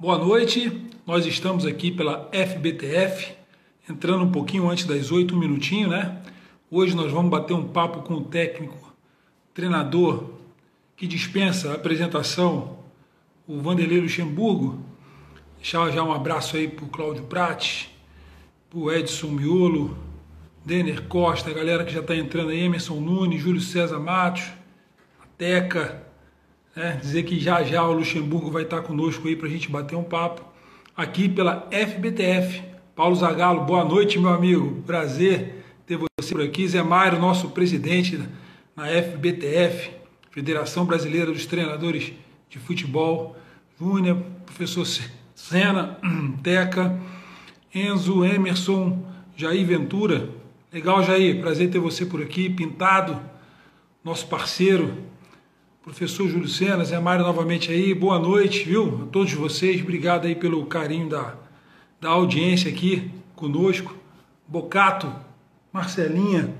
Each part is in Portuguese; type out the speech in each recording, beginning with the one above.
Boa noite, nós estamos aqui pela FBTF, entrando um pouquinho antes das oito, um minutinho, né? Hoje nós vamos bater um papo com o técnico, treinador, que dispensa a apresentação, o Vanderlei Luxemburgo. Deixar já um abraço aí pro Cláudio Prates, pro Edson Miolo, Denner Costa, a galera que já está entrando aí, Emerson Nunes, Júlio César Matos, a Teca, né? dizer que já já o Luxemburgo vai estar conosco aí para a gente bater um papo aqui pela FBTF. Paulo Zagalo, boa noite, meu amigo. Prazer ter você por aqui. Zé Mário, nosso presidente na FBTF, Federação Brasileira dos Treinadores de Futebol. Júnior, professor Sena, Teca, Enzo, Emerson, Jair Ventura. Legal, Jair, prazer ter você por aqui. Pintado, nosso parceiro, Professor Júlio Sena, Zé Mário novamente aí, boa noite, viu? A todos vocês, obrigado aí pelo carinho da, da audiência aqui conosco. Bocato, Marcelinha,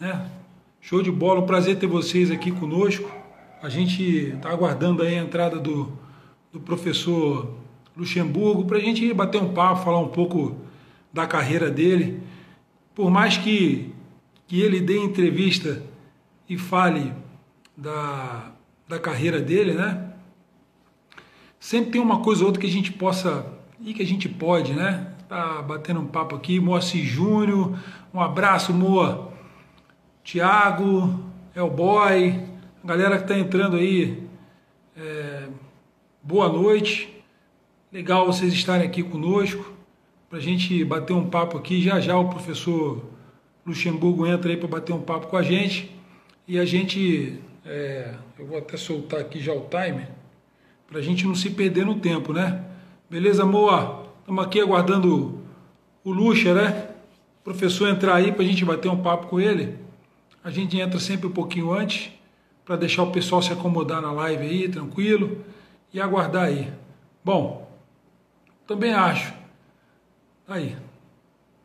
né? Show de bola, um prazer ter vocês aqui conosco. A gente está aguardando aí a entrada do, do professor Luxemburgo para a gente bater um papo, falar um pouco da carreira dele. Por mais que, que ele dê entrevista e fale da, da carreira dele, né? Sempre tem uma coisa ou outra que a gente possa e que a gente pode, né? Tá batendo um papo aqui, Moacir Júnior, um abraço, Moa, Tiago, Elboy, a galera que está entrando aí, é, boa noite, legal vocês estarem aqui conosco, para a gente bater um papo aqui, já já o professor Luxemburgo entra aí para bater um papo com a gente, e a gente é, eu vou até soltar aqui já o timer, para a gente não se perder no tempo, né? Beleza, Moa? Estamos aqui aguardando o Luxa, né? O professor entrar aí para a gente bater um papo com ele. A gente entra sempre um pouquinho antes, para deixar o pessoal se acomodar na live aí, tranquilo, e aguardar aí. Bom, também acho. Aí,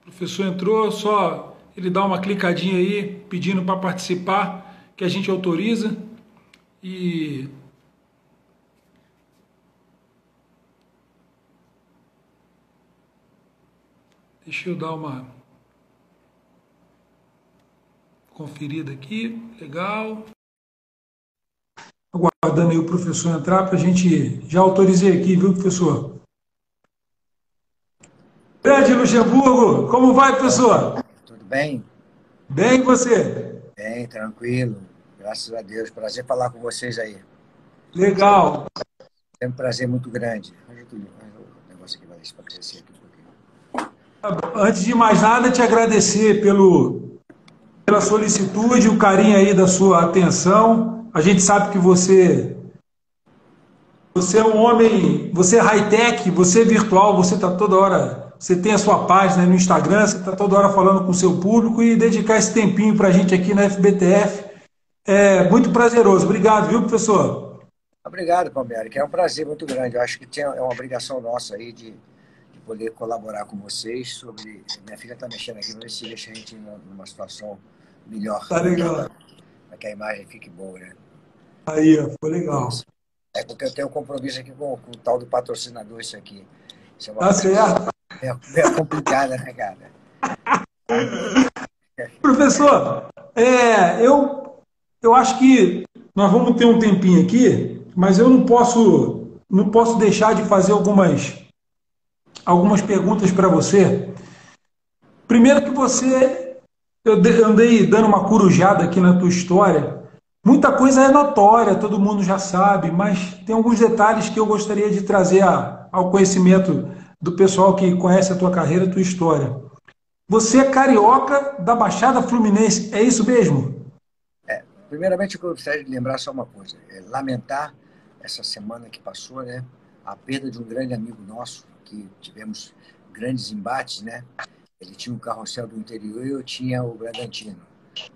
o professor entrou, só ele dá uma clicadinha aí, pedindo para participar que a gente autoriza e Deixa eu dar uma conferida aqui, legal. Aguardando aí o professor entrar para a gente. Já autorizei aqui, viu, professor? Grande Luxemburgo, como vai, professor? Tudo bem? Bem, você? Bem, tranquilo. Graças a Deus. Prazer falar com vocês aí. Legal. É um prazer muito grande. O negócio aqui vai crescer aqui um pouquinho. Antes de mais nada, te agradecer pelo, pela solicitude, o carinho aí da sua atenção. A gente sabe que você você é um homem, você é high-tech, você é virtual, você está toda hora você tem a sua página no Instagram, você está toda hora falando com o seu público e dedicar esse tempinho para a gente aqui na FBTF é muito prazeroso. Obrigado, viu, professor? Obrigado, Palmeiras, que é um prazer muito grande. Eu acho que é uma obrigação nossa aí de, de poder colaborar com vocês sobre... Minha filha está mexendo aqui, vamos ver se deixa a gente numa situação melhor. Tá legal. Para que a imagem fique boa, né? Aí, foi legal. É porque eu tenho um compromisso aqui com, com o tal do patrocinador, isso aqui. Isso é tá certo. É, é complicada, né, cara? Professor, é, eu, eu acho que nós vamos ter um tempinho aqui, mas eu não posso, não posso deixar de fazer algumas, algumas perguntas para você. Primeiro que você, eu andei dando uma corujada aqui na tua história. Muita coisa é notória, todo mundo já sabe, mas tem alguns detalhes que eu gostaria de trazer ao conhecimento do pessoal que conhece a tua carreira, a tua história. Você é carioca da Baixada Fluminense, é isso mesmo? É, primeiramente, eu gostaria de lembrar só uma coisa: é lamentar essa semana que passou, né, a perda de um grande amigo nosso, que tivemos grandes embates, né? Ele tinha o um carrossel do interior e eu tinha o Bragantino,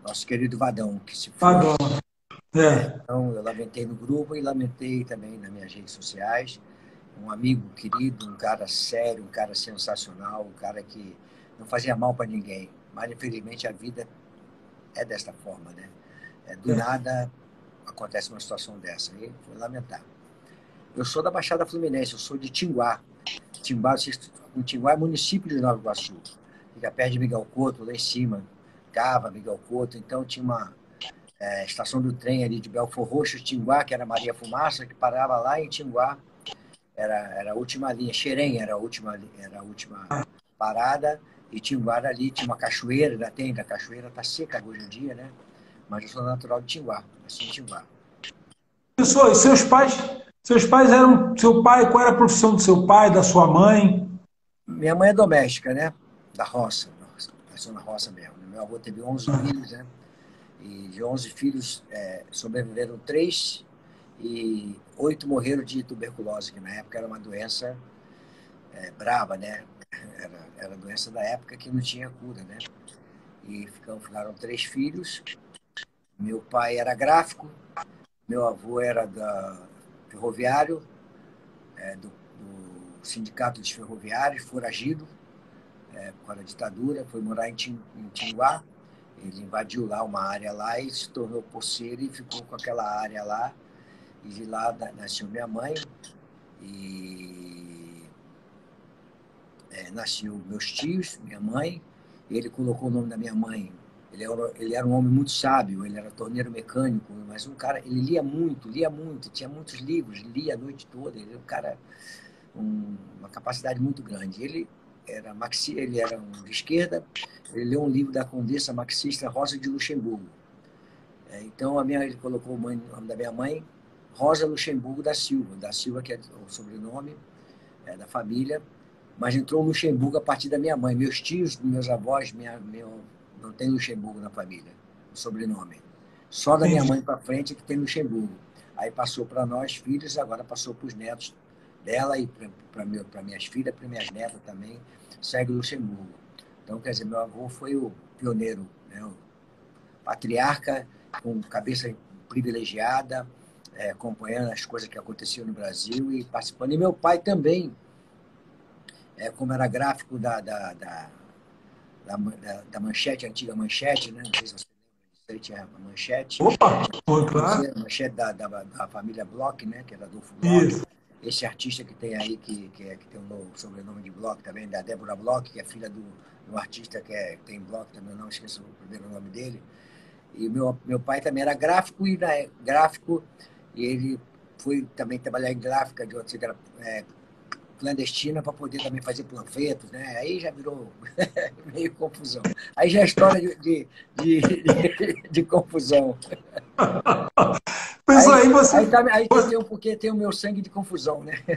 nosso querido Vadão, que se foi. Vadão. É. Então, eu lamentei no grupo e lamentei também nas minhas redes sociais um amigo querido, um cara sério, um cara sensacional, um cara que não fazia mal para ninguém. Mas, infelizmente, a vida é desta forma, né? É, do é. nada acontece uma situação dessa. E foi lamentável. Eu sou da Baixada Fluminense, eu sou de Tinguá. Tinguá, o Tinguá é município de Nova Iguaçu. Fica perto de Miguel Couto, lá em cima. Cava, Miguel Couto. Então tinha uma é, estação do trem ali de Belfor Roxo, Tinguá, que era Maria Fumaça, que parava lá em Tinguá. Era, era a última linha. Xerém era a última, era a última parada. E Tinguá ali tinha uma cachoeira, ainda tem, a cachoeira está seca hoje em dia, né? Mas eu sou natural de Tinguá, nasci em Tinguá. Pessoal, e seus pais, seus pais eram, seu pai, qual era a profissão do seu pai, da sua mãe? Minha mãe é doméstica, né? Da roça, nasceu na roça mesmo. Meu avô teve 11 ah. filhos, né? E de 11 filhos é, sobreviveram três e oito morreram de tuberculose, que na época era uma doença é, brava, né? Era, era doença da época que não tinha cura, né? E ficaram, ficaram três filhos. Meu pai era gráfico, meu avô era da ferroviário, é, do, do, sindicato dos ferroviários, foragido, é, com a ditadura, foi morar em, em Tinguá. Ele invadiu lá uma área lá e se tornou poceiro e ficou com aquela área lá. E de lá nasceu minha mãe. E é, nasceu meus tios, minha mãe, ele colocou o nome da minha mãe. Ele era, ele era um homem muito sábio, ele era torneiro mecânico, mas um cara, ele lia muito, lia muito, tinha muitos livros, lia a noite toda, ele era um cara, um, uma capacidade muito grande. Ele era maxi, ele era um de esquerda, ele leu um livro da condessa marxista Rosa de Luxemburgo. É, então a minha, ele colocou o nome da minha mãe, Rosa Luxemburgo da Silva, da Silva que é o sobrenome é, da família, mas entrou Luxemburgo a partir da minha mãe. Meus tios, meus avós, minha, meu, não tem Luxemburgo na família, o sobrenome. Só da minha mãe para frente é que tem Luxemburgo. Aí passou para nós, filhos, agora passou para os netos dela e para minhas filhas, para minhas netas também, segue Luxemburgo. Então, quer dizer, meu avô foi o pioneiro, né? o patriarca com cabeça privilegiada, é, acompanhando as coisas que aconteciam no Brasil e participando. E meu pai também é, como era gráfico da, da, da, da, da manchete, antiga manchete, né? Não sei se você lembra disso, tinha a manchete. Opa, foi claro. A manchete da, da, da, família Bloch, né? Que era Adolfo Bloch. Isso. Esse artista que tem aí, que, que, é, que tem o um sobrenome de Bloch também, da Débora Bloch, que é filha do, do artista que, é, que tem Bloch também, não esqueço o primeiro nome dele. E meu, meu pai também era gráfico, e né, gráfico, e ele foi também trabalhar em gráfica de outra, é, clandestina para poder também fazer panfletos, né? Aí já virou meio confusão. Aí já é história de, de, de, de, confusão. Mas aí, aí você. Aí, tá, aí você... tem, um, porque tem o meu sangue de confusão, né?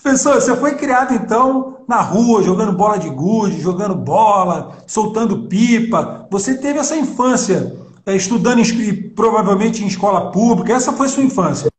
Professor, você foi criado então na rua, jogando bola de gude, jogando bola, soltando pipa. Você teve essa infância estudando em, provavelmente em escola pública. Essa foi sua infância?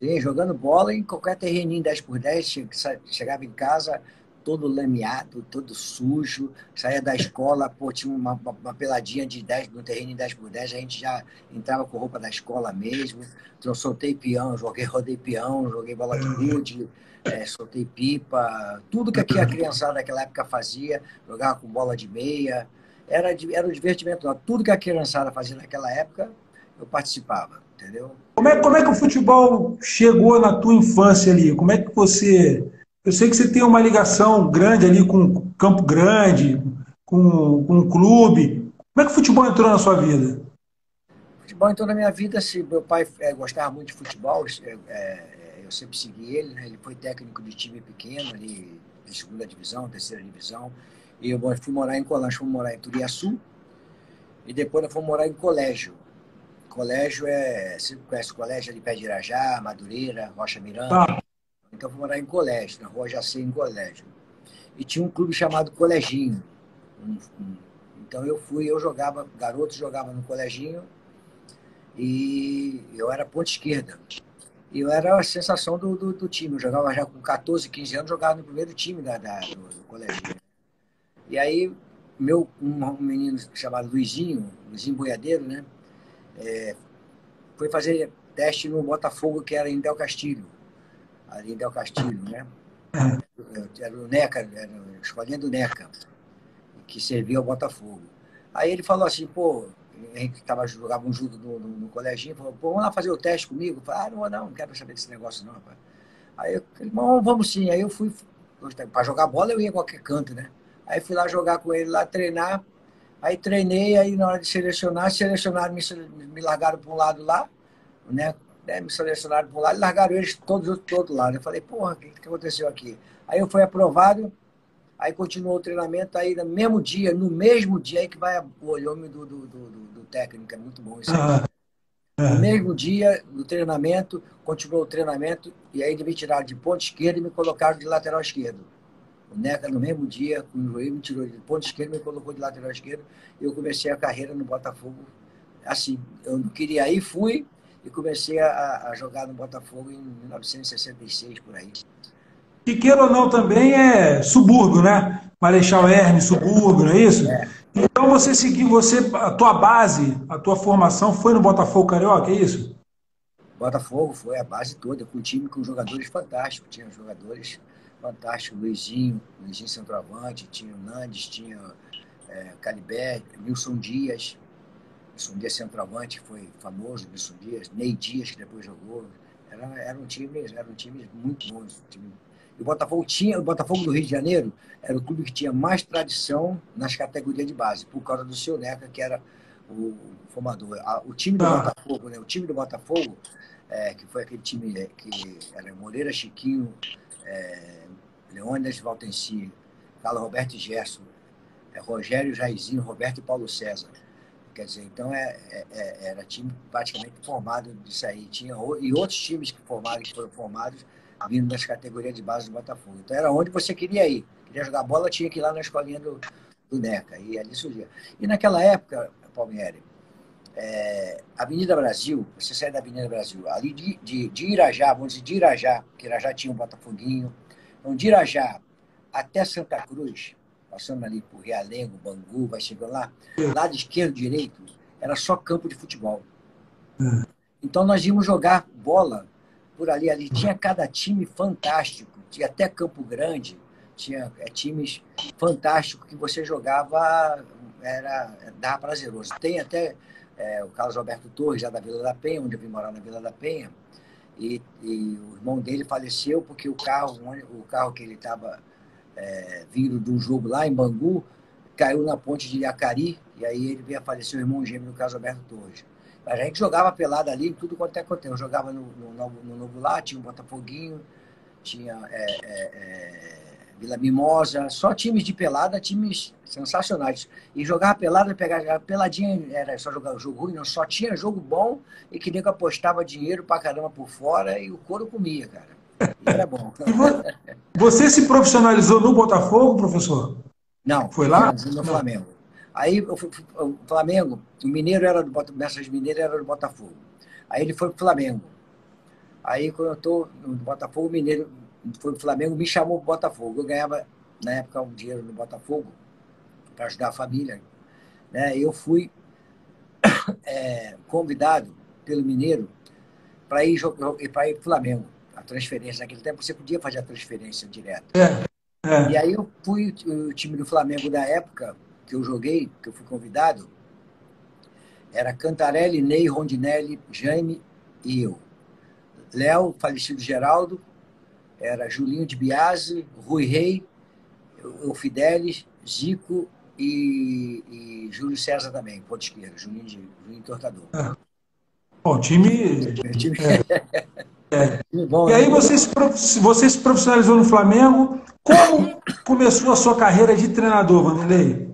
Sim, jogando bola em qualquer terreninho 10 por 10, chegava em casa todo lameado, todo sujo, saía da escola, pô, tinha uma, uma peladinha de 10, no terreno 10 por 10, a gente já entrava com roupa da escola mesmo, então soltei peão, joguei, rodei peão, joguei bola de gude, é, soltei pipa, tudo que a criançada naquela época fazia, jogava com bola de meia, era, era um divertimento, tudo que a criançada fazia naquela época, eu participava entendeu? Como é, como é que o futebol chegou na tua infância ali? Como é que você... Eu sei que você tem uma ligação grande ali com Campo Grande, com, com o clube. Como é que o futebol entrou na sua vida? O futebol entrou na minha vida, se meu pai é, gostava muito de futebol, é, é, eu sempre segui ele, né? ele foi técnico de time pequeno, ali, de segunda divisão, terceira divisão, e eu fui morar em Colégio, fui morar em Turiaçu, e depois eu fui morar em colégio. Colégio é. Você conhece o colégio ali pé de Irajá, Madureira, Rocha Miranda? Ah. Então fui morar em colégio, na rua Jacê, em colégio. E tinha um clube chamado Coleginho. Então eu fui, eu jogava, garoto jogava no coleginho e eu era ponta esquerda. E eu era a sensação do, do, do, time. Eu jogava já com 14, 15 anos, jogava no primeiro time da, da do, do coleginho. E aí, meu, um, menino chamado Luizinho, Luizinho Boiadeiro, né? é, foi fazer teste no Botafogo, que era em Del Castilho, ali em Del Castilho, né? É. Era o NECA, era a escolinha do NECA, que servia ao Botafogo. Aí ele falou assim, pô, a gente tava, jogava um judo no, no, no coleginho, falou, pô, vamos lá fazer o teste comigo? Eu falei, ah, não, não, não quero saber desse negócio não, rapaz. Aí eu falei, vamos sim. Aí eu fui, para jogar bola eu ia em qualquer canto, né? Aí fui lá jogar com ele, lá treinar. Aí treinei, aí na hora de selecionar, selecionaram, me, me largaram para um lado lá, né? né? Me selecionaram para um lado e largaram eles todos do outro lado. Eu falei, porra, o que, que aconteceu aqui? Aí eu fui aprovado, aí continuou o treinamento, aí no mesmo dia, no mesmo dia aí que vai o olhômetro do, do, do, do, técnico, é muito bom isso aí. Ah. No mesmo dia do treinamento, continuou o treinamento, e aí me tiraram de ponta esquerda e me colocaram de lateral esquerdo. O Neca, no mesmo dia, o joelho, me tirou de ponta esquerda e me colocou de lateral esquerdo. E eu comecei a carreira no Botafogo. Assim, eu não queria ir, fui e comecei a, a jogar no Botafogo em 1966, por aí. Que queira ou não também é subúrbio, né? Marechal Hermes, subúrbio, não é isso? É. Então você seguiu, você, a tua base, a tua formação foi no Botafogo Carioca, é isso? Botafogo foi a base toda, com um time com jogadores fantásticos. Tinha jogadores fantásticos, Luizinho, Luizinho centroavante, tinha o Nandes, tinha é, Calibé, Nilson Dias, Nilson Dias centroavante, foi famoso, Nilson Dias, Ney Dias, que depois jogou. Era, era um time, era um time muito bom. Time e o Botafogo tinha, o Botafogo do Rio de Janeiro era o clube que tinha mais tradição nas categorias de base, por causa do seu Neca, que era o formador. O time do ah. Botafogo, né? O time do Botafogo, é, que foi aquele time é, que era Moreira, Chiquinho, é, Leônidas Valtenci, Carlos Roberto Gerson, é, Rogério Jairzinho, Roberto e Paulo César. Quer dizer, então é, é, é era time praticamente formado disso aí. Tinha, e outros times que formaram, que foram formados vindo das categorias de base do Botafogo. Então era onde você queria ir. Queria jogar bola, tinha que ir lá na escolinha do, do NECA. E ali surgia. E naquela época, Palmieri, é, Avenida Brasil, você sai da Avenida Brasil, ali de, de, de Irajá, vamos dizer, de Irajá, que Irajá tinha um Botafoguinho. Então, de Irajá até Santa Cruz, passando ali por Realengo, Bangu, vai chegando lá, lado esquerdo, direito, era só campo de futebol. É. Então nós íamos jogar bola por ali. Ali tinha cada time fantástico, tinha até Campo Grande, tinha é, times fantásticos que você jogava, era dava prazeroso. Tem até é, o Carlos Alberto Torres, já da Vila da Penha, onde eu vim morar na Vila da Penha, e, e o irmão dele faleceu porque o carro, o carro que ele estava é, vindo de um jogo lá em Bangu caiu na ponte de Iacari, e aí ele veio a falecer o irmão gêmeo do Carlos Alberto Torres. A gente jogava pelada ali em tudo quanto é quanto. Eu jogava no, no, no Novo Lá, tinha o Botafoguinho, tinha é, é, é, Vila Mimosa, só times de pelada, times sensacionais. E jogava pelada, pegava peladinha, era só jogar jogo ruim, não, só tinha jogo bom e que nego apostava dinheiro pra caramba por fora e o couro comia, cara. E era bom. Você se profissionalizou no Botafogo, professor? Não. Foi lá? No Flamengo. Aí o Flamengo, o Mineiro era do Botafogo, Mestre Mineiro era do Botafogo. Aí ele foi pro Flamengo. Aí quando eu estou no Botafogo, o Mineiro foi pro Flamengo, me chamou pro Botafogo. Eu ganhava, na época, um dinheiro no Botafogo para ajudar a família. Né? Eu fui é, convidado pelo Mineiro para ir para ir pro Flamengo. A transferência, naquele tempo você podia fazer a transferência direta. É, é. E aí eu fui, o time do Flamengo da época, que eu joguei, que eu fui convidado, era Cantarelli, Ney, Rondinelli, Jaime e eu. Léo, falecido Geraldo, era Julinho de Biase, Rui Rei, o Fidelis, Zico e, e, Júlio César também, ponto esquerdo, Julinho, de, Julinho Tortador. É. Bom, time. time... É. É. Bom, e aí você se, você se profissionalizou no Flamengo. Como começou a sua carreira de treinador, Vanderlei?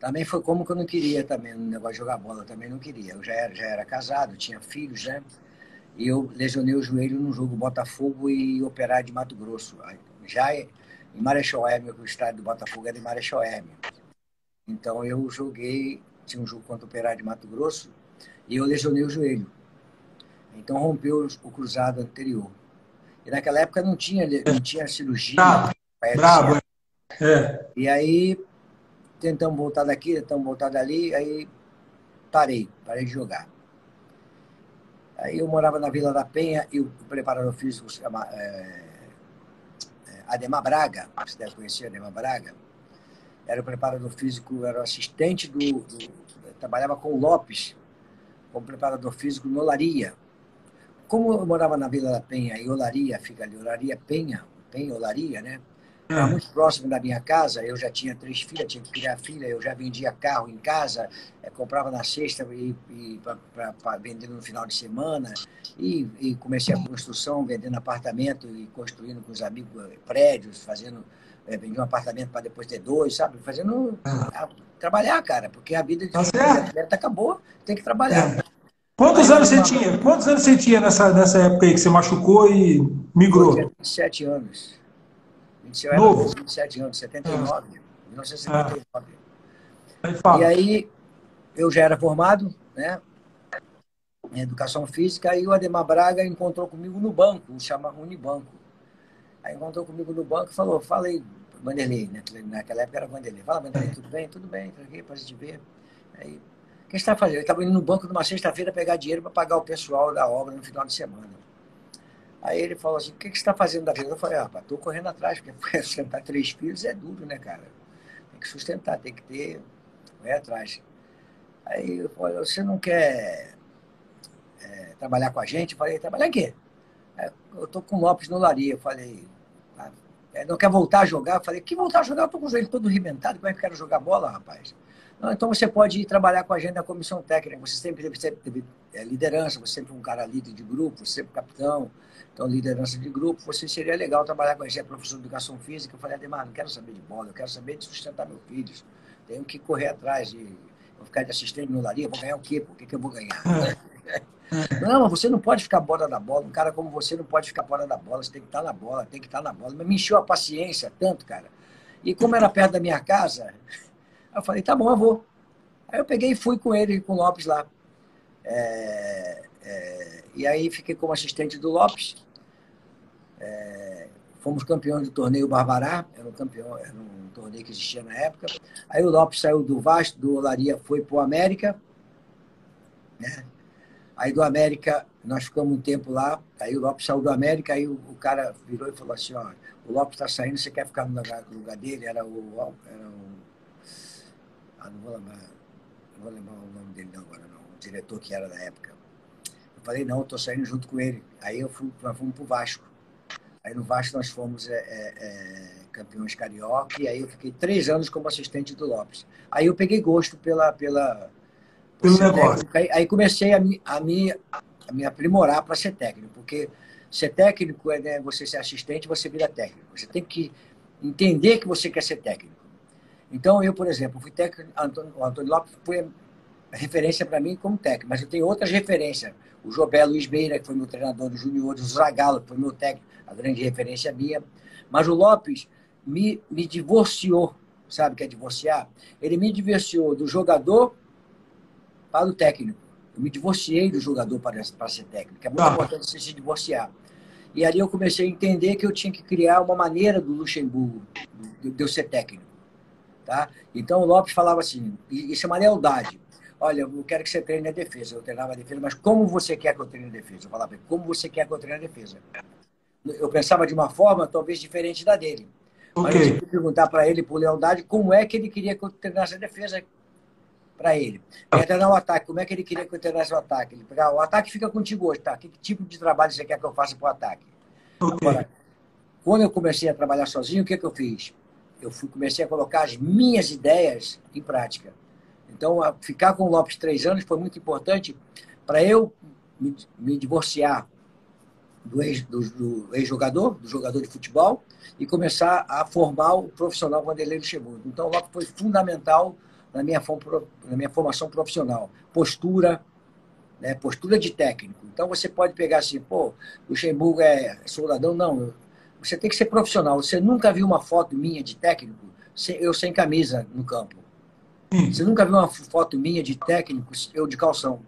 Também foi como que eu não queria também, no negócio de jogar bola, também não queria. Eu já era, já era casado, tinha filhos, né? E eu lesionei o joelho num jogo Botafogo e Operário de Mato Grosso. Já em Marechal Hermes, o estádio do Botafogo era em Marechal Hermes. Então eu joguei, tinha um jogo contra o Operário de Mato Grosso e eu lesionei o joelho. Então rompeu o cruzado anterior. E naquela época não tinha, não tinha cirurgia. Bravo, bravo. É. E aí tentamos voltar daqui, tentamos voltar dali, aí parei, parei de jogar. Eu morava na Vila da Penha e o preparador físico se chama é, Ademar Braga, você deve conhecer Ademar Braga. era o preparador físico, era o assistente do, do trabalhava com o Lopes, como preparador físico no Olaria. Como eu morava na Vila da Penha e Olaria fica ali, Olaria Penha, Penha Olaria, né? Era é. muito próximo da minha casa, eu já tinha três filhas, tinha que criar filha, eu já vendia carro em casa, é, comprava na sexta e, e para vender no final de semana, e, e, comecei a construção, vendendo apartamento e construindo com os amigos eh, prédios, fazendo, é, vendi um apartamento para depois ter dois, sabe? Fazendo, é. a, trabalhar, cara, porque a vida de tá atleta acabou, tem que trabalhar. É. Quantos anos você tinha? Quantos anos você tinha nessa, nessa época aí que você machucou e migrou? Eu tinha 27 anos. 27, Novo. 27 anos, 79, ah. 1979. Ah. E aí eu já era formado, né? Em educação física, e o Ademar Braga encontrou comigo no banco, chama Unibanco. Aí encontrou comigo no banco e falou, falei, Vanderlei, né? naquela época era Vanderlei. Fala, Vanderlei, tudo bem? Tudo bem, tranquilo, para te ver. Aí, o que você está fazendo? Eu estava indo no banco numa sexta-feira pegar dinheiro para pagar o pessoal da obra no final de semana. Aí ele falou assim, o que, você está fazendo da vida? Eu falei, ah, estou correndo atrás, porque sustentar três filhos é duro, né, cara? Tem que sustentar, tem que ter, correr atrás. Aí eu falei, você não quer é, trabalhar com a gente? Eu falei, trabalhar quê? Eu estou com o Lopes no Laria. Eu falei, ah, não quer voltar a jogar? Eu falei, que voltar a jogar? Eu estou com o joelho todo arrebentado, como é que eu quero jogar bola, rapaz? Não, então você pode ir trabalhar com a gente na comissão técnica. Você sempre teve, sempre teve é, liderança, você sempre um cara líder de grupo, você sempre capitão, então liderança de grupo. Você seria legal trabalhar com a gente, é professor de educação física. Eu falei, Ademar, não quero saber de bola, eu quero saber de sustentar meus filhos. Tenho que correr atrás de. Vou ficar de assistente no laria, vou ganhar o quê? Por que, que eu vou ganhar? não, mas você não pode ficar fora da bola. Um cara como você não pode ficar fora da bola. Você tem que estar na bola, tem que estar na bola. Mas me encheu a paciência tanto, cara. E como era perto da minha casa, eu falei, tá bom, eu vou. Aí eu peguei e fui com ele, com o Lopes lá. É, é, e aí fiquei como assistente do Lopes. É, fomos campeões do torneio Barbará, era um, campeão, era um torneio que existia na época. Aí o Lopes saiu do Vasco, do Olaria, foi para o América. Né? Aí do América, nós ficamos um tempo lá. Aí o Lopes saiu do América, aí o, o cara virou e falou assim: ó, o Lopes está saindo, você quer ficar no lugar, no lugar dele? Era o, era o ah, não vou lembrar, não vou lembrar o nome dele não agora, não. O diretor que era na época. Eu falei, não, tô saindo junto com ele. Aí eu fui, nós fomos pro Vasco. Aí no Vasco nós fomos é, é, é, campeões carioca e aí eu fiquei três anos como assistente do Lopes. Aí eu peguei gosto pela... pela Pelo negócio. Aí, aí, comecei a me, a me, a me aprimorar para ser técnico, porque ser técnico é né, você ser assistente, você vira técnico. Você tem que entender que você quer ser técnico. Então, eu, por exemplo, fui técnico, o Antônio Lopes foi referência para mim como técnico, mas eu tenho outras referências. O Jobé Luiz Beira, que foi meu treinador do Júnior, o Zagalo, que foi meu técnico, a grande referência minha. Mas o Lopes me, me divorciou, sabe o que é divorciar? Ele me divorciou do jogador para o técnico. Eu me divorciei do jogador para, para ser técnico. É muito ah. importante você se divorciar. E ali eu comecei a entender que eu tinha que criar uma maneira do Luxemburgo, de eu ser técnico. Tá? Então o Lopes falava assim, isso é uma lealdade. Olha, eu quero que você treine a defesa. Eu treinava a defesa, mas como você quer que eu treine a defesa? Eu falava, como você quer que eu treine a defesa? Eu pensava de uma forma talvez diferente da dele. Okay. Mas eu tinha que perguntar para ele, por lealdade, como é que ele queria que eu treinasse a defesa para ele. Treinar o ataque, como é que ele queria que eu treinasse o ataque? Ele pegava, o ataque fica contigo hoje, tá? Que tipo de trabalho você quer que eu faça para o ataque? Okay. Agora, quando eu comecei a trabalhar sozinho, o que, é que eu fiz? Eu fui, comecei a colocar as minhas ideias em prática. Então, ficar com o Lopes três anos foi muito importante para eu me, me, divorciar do ex-jogador, do, do, jogador de futebol, e começar a formar o profissional Vanderlei Luxemburgo. Então, o Lopes foi fundamental na minha, na minha formação profissional. Postura, né, postura de técnico. Então, você pode pegar assim, pô, Luxemburgo é soldadão? Não, você tem que ser profissional. Você nunca viu uma foto minha de técnico, eu sem camisa no campo. Você nunca viu uma foto minha de técnico, eu de calção.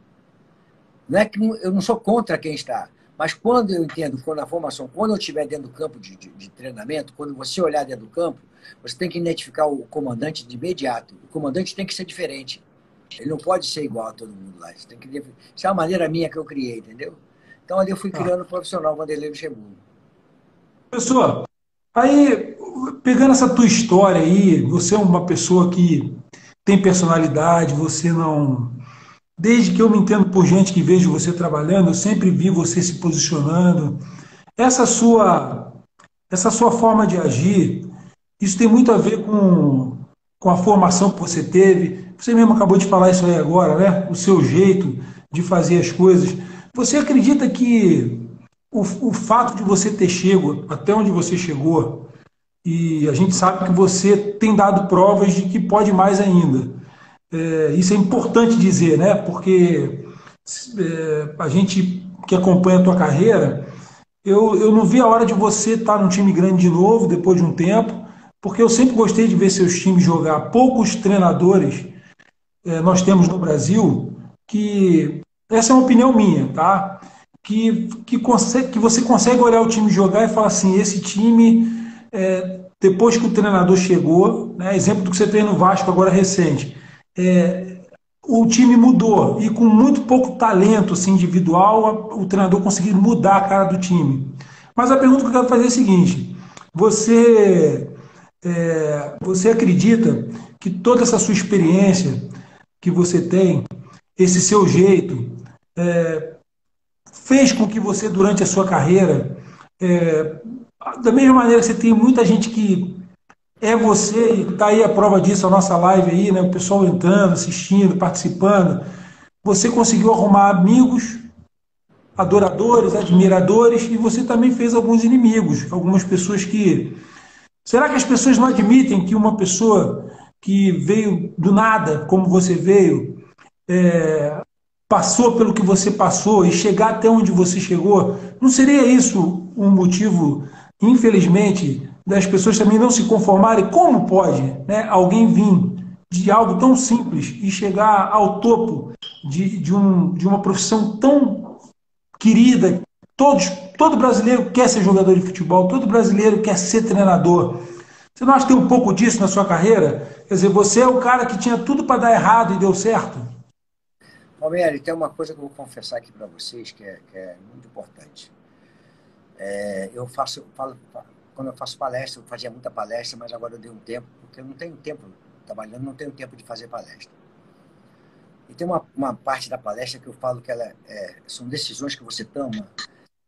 Não é que eu não sou contra quem está, mas quando eu entendo, quando a formação, quando eu estiver dentro do campo de, de, de, treinamento, quando você olhar dentro do campo, você tem que identificar o comandante de imediato. O comandante tem que ser diferente. Ele não pode ser igual a todo mundo lá. Você tem que... Isso é uma maneira minha que eu criei, entendeu? Então ali eu fui tá. criando o profissional Vanderlei Luxemburgo. Pessoa, aí pegando essa tua história aí, você é uma pessoa que tem personalidade, você não. Desde que eu me entendo por gente que vejo você trabalhando, eu sempre vi você se posicionando. Essa sua, essa sua forma de agir, isso tem muito a ver com, com a formação que você teve. Você mesmo acabou de falar isso aí agora, né? O seu jeito de fazer as coisas. Você acredita que o, o fato de você ter chego até onde você chegou, e a gente sabe que você tem dado provas de que pode mais ainda. É, isso é importante dizer, né? Porque é, a gente que acompanha a tua carreira, eu, eu não vi a hora de você estar num time grande de novo, depois de um tempo, porque eu sempre gostei de ver seus times jogar. Poucos treinadores é, nós temos no Brasil que. Essa é uma opinião minha, tá? Que, que, consegue, que você consegue olhar o time jogar e falar assim: esse time, é, depois que o treinador chegou, né, exemplo do que você tem no Vasco agora recente, é, o time mudou e com muito pouco talento assim, individual, o treinador conseguiu mudar a cara do time. Mas a pergunta que eu quero fazer é a seguinte: você, é, você acredita que toda essa sua experiência que você tem, esse seu jeito, é, fez com que você, durante a sua carreira, é, da mesma maneira que você tem muita gente que é você, e está aí a prova disso, a nossa live aí, né, o pessoal entrando, assistindo, participando, você conseguiu arrumar amigos, adoradores, admiradores, e você também fez alguns inimigos, algumas pessoas que. Será que as pessoas não admitem que uma pessoa que veio do nada, como você veio, é, passou pelo que você passou e chegar até onde você chegou, não seria isso um motivo, infelizmente, das pessoas também não se conformarem? Como pode né, alguém vir de algo tão simples e chegar ao topo de, de, um, de uma profissão tão querida? Todos, todo brasileiro quer ser jogador de futebol, todo brasileiro quer ser treinador. Você não acha que tem um pouco disso na sua carreira? Quer dizer, você é o cara que tinha tudo para dar errado e deu certo? Palmeiras, tem uma coisa que eu vou confessar aqui para vocês que é, que é, muito importante. É, eu faço, falo, quando eu faço palestra, eu fazia muita palestra, mas agora eu dei um tempo, porque eu não tenho tempo trabalhando, não tenho tempo de fazer palestra. E tem uma, uma parte da palestra que eu falo que ela é, são decisões que você toma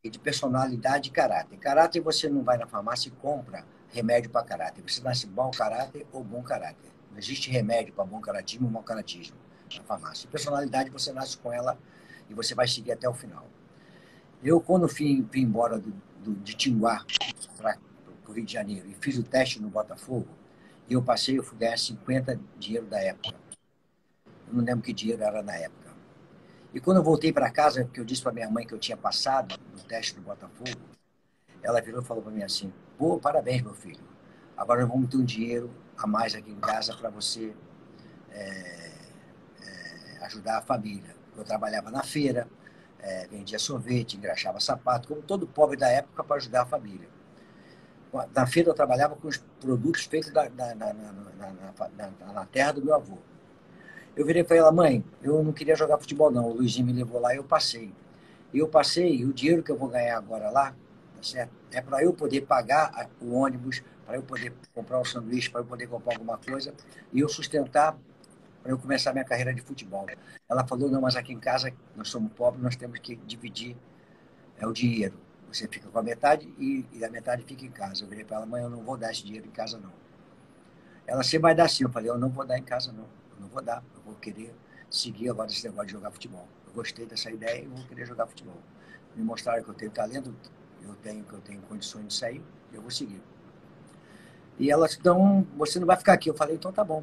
de personalidade e caráter. Caráter você não vai na farmácia e compra remédio para caráter. Você nasce mau caráter ou bom caráter. Não existe remédio para bom caratismo ou mau caratismo na farmácia. Personalidade você nasce com ela e você vai seguir até o final. Eu, quando vim embora do, do, de Tinguá para o Rio de Janeiro e fiz o teste no Botafogo, e eu passei, eu fui ganhar 50 dinheiro da época. Eu não lembro que dinheiro era na época. E quando eu voltei para casa, que eu disse para minha mãe que eu tinha passado no teste do Botafogo, ela virou e falou para mim assim: Pô, parabéns, meu filho. Agora vamos ter um dinheiro a mais aqui em casa para você é, ajudar a família. Eu trabalhava na feira, é, vendia sorvete, engraxava sapato, como todo pobre da época, para ajudar a família. Na feira eu trabalhava com os produtos feitos na, na, na, na terra do meu avô. Eu virei para ela, mãe, eu não queria jogar futebol não, o Luizinho me levou lá e eu passei. E eu passei, e o dinheiro que eu vou ganhar agora lá, tá certo? É para eu poder pagar o ônibus, para eu poder comprar um sanduíche, para eu poder comprar alguma coisa e eu sustentar para eu começar minha carreira de futebol. Ela falou, não, mas aqui em casa nós somos pobres, nós temos que dividir é, o dinheiro. Você fica com a metade e, e a metade fica em casa. Eu virei para ela, mãe, eu não vou dar esse dinheiro em casa, não. Ela, você vai dar sim. Eu falei, eu não vou dar em casa, não. Eu não vou dar. Eu vou querer seguir agora esse negócio de jogar futebol. Eu gostei dessa ideia e vou querer jogar futebol. Me mostraram que eu tenho talento, eu tenho que eu tenho condições de sair, eu vou seguir. E ela então, você não vai ficar aqui. Eu falei, então tá bom.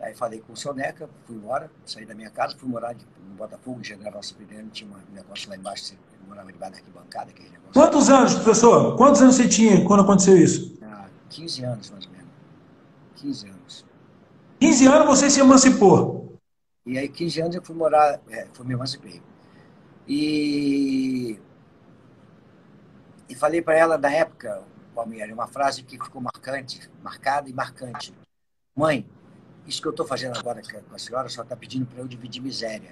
Aí falei com o seu Neca, fui embora, saí da minha casa, fui morar no Botafogo, General Cipriano, tinha um negócio lá embaixo, você morava debaixo da arquibancada, aquele negócio. Quantos anos, professor? Quantos anos você tinha quando aconteceu isso? Ah, 15 anos, mais ou menos. 15 anos. 15 anos você se emancipou? E aí, 15 anos eu fui morar, é, fui me emancipei. E e falei para ela na época, Palmeira, uma frase que ficou marcante, marcada e marcante. Mãe, isso que eu estou fazendo agora com a senhora só está pedindo para eu dividir miséria.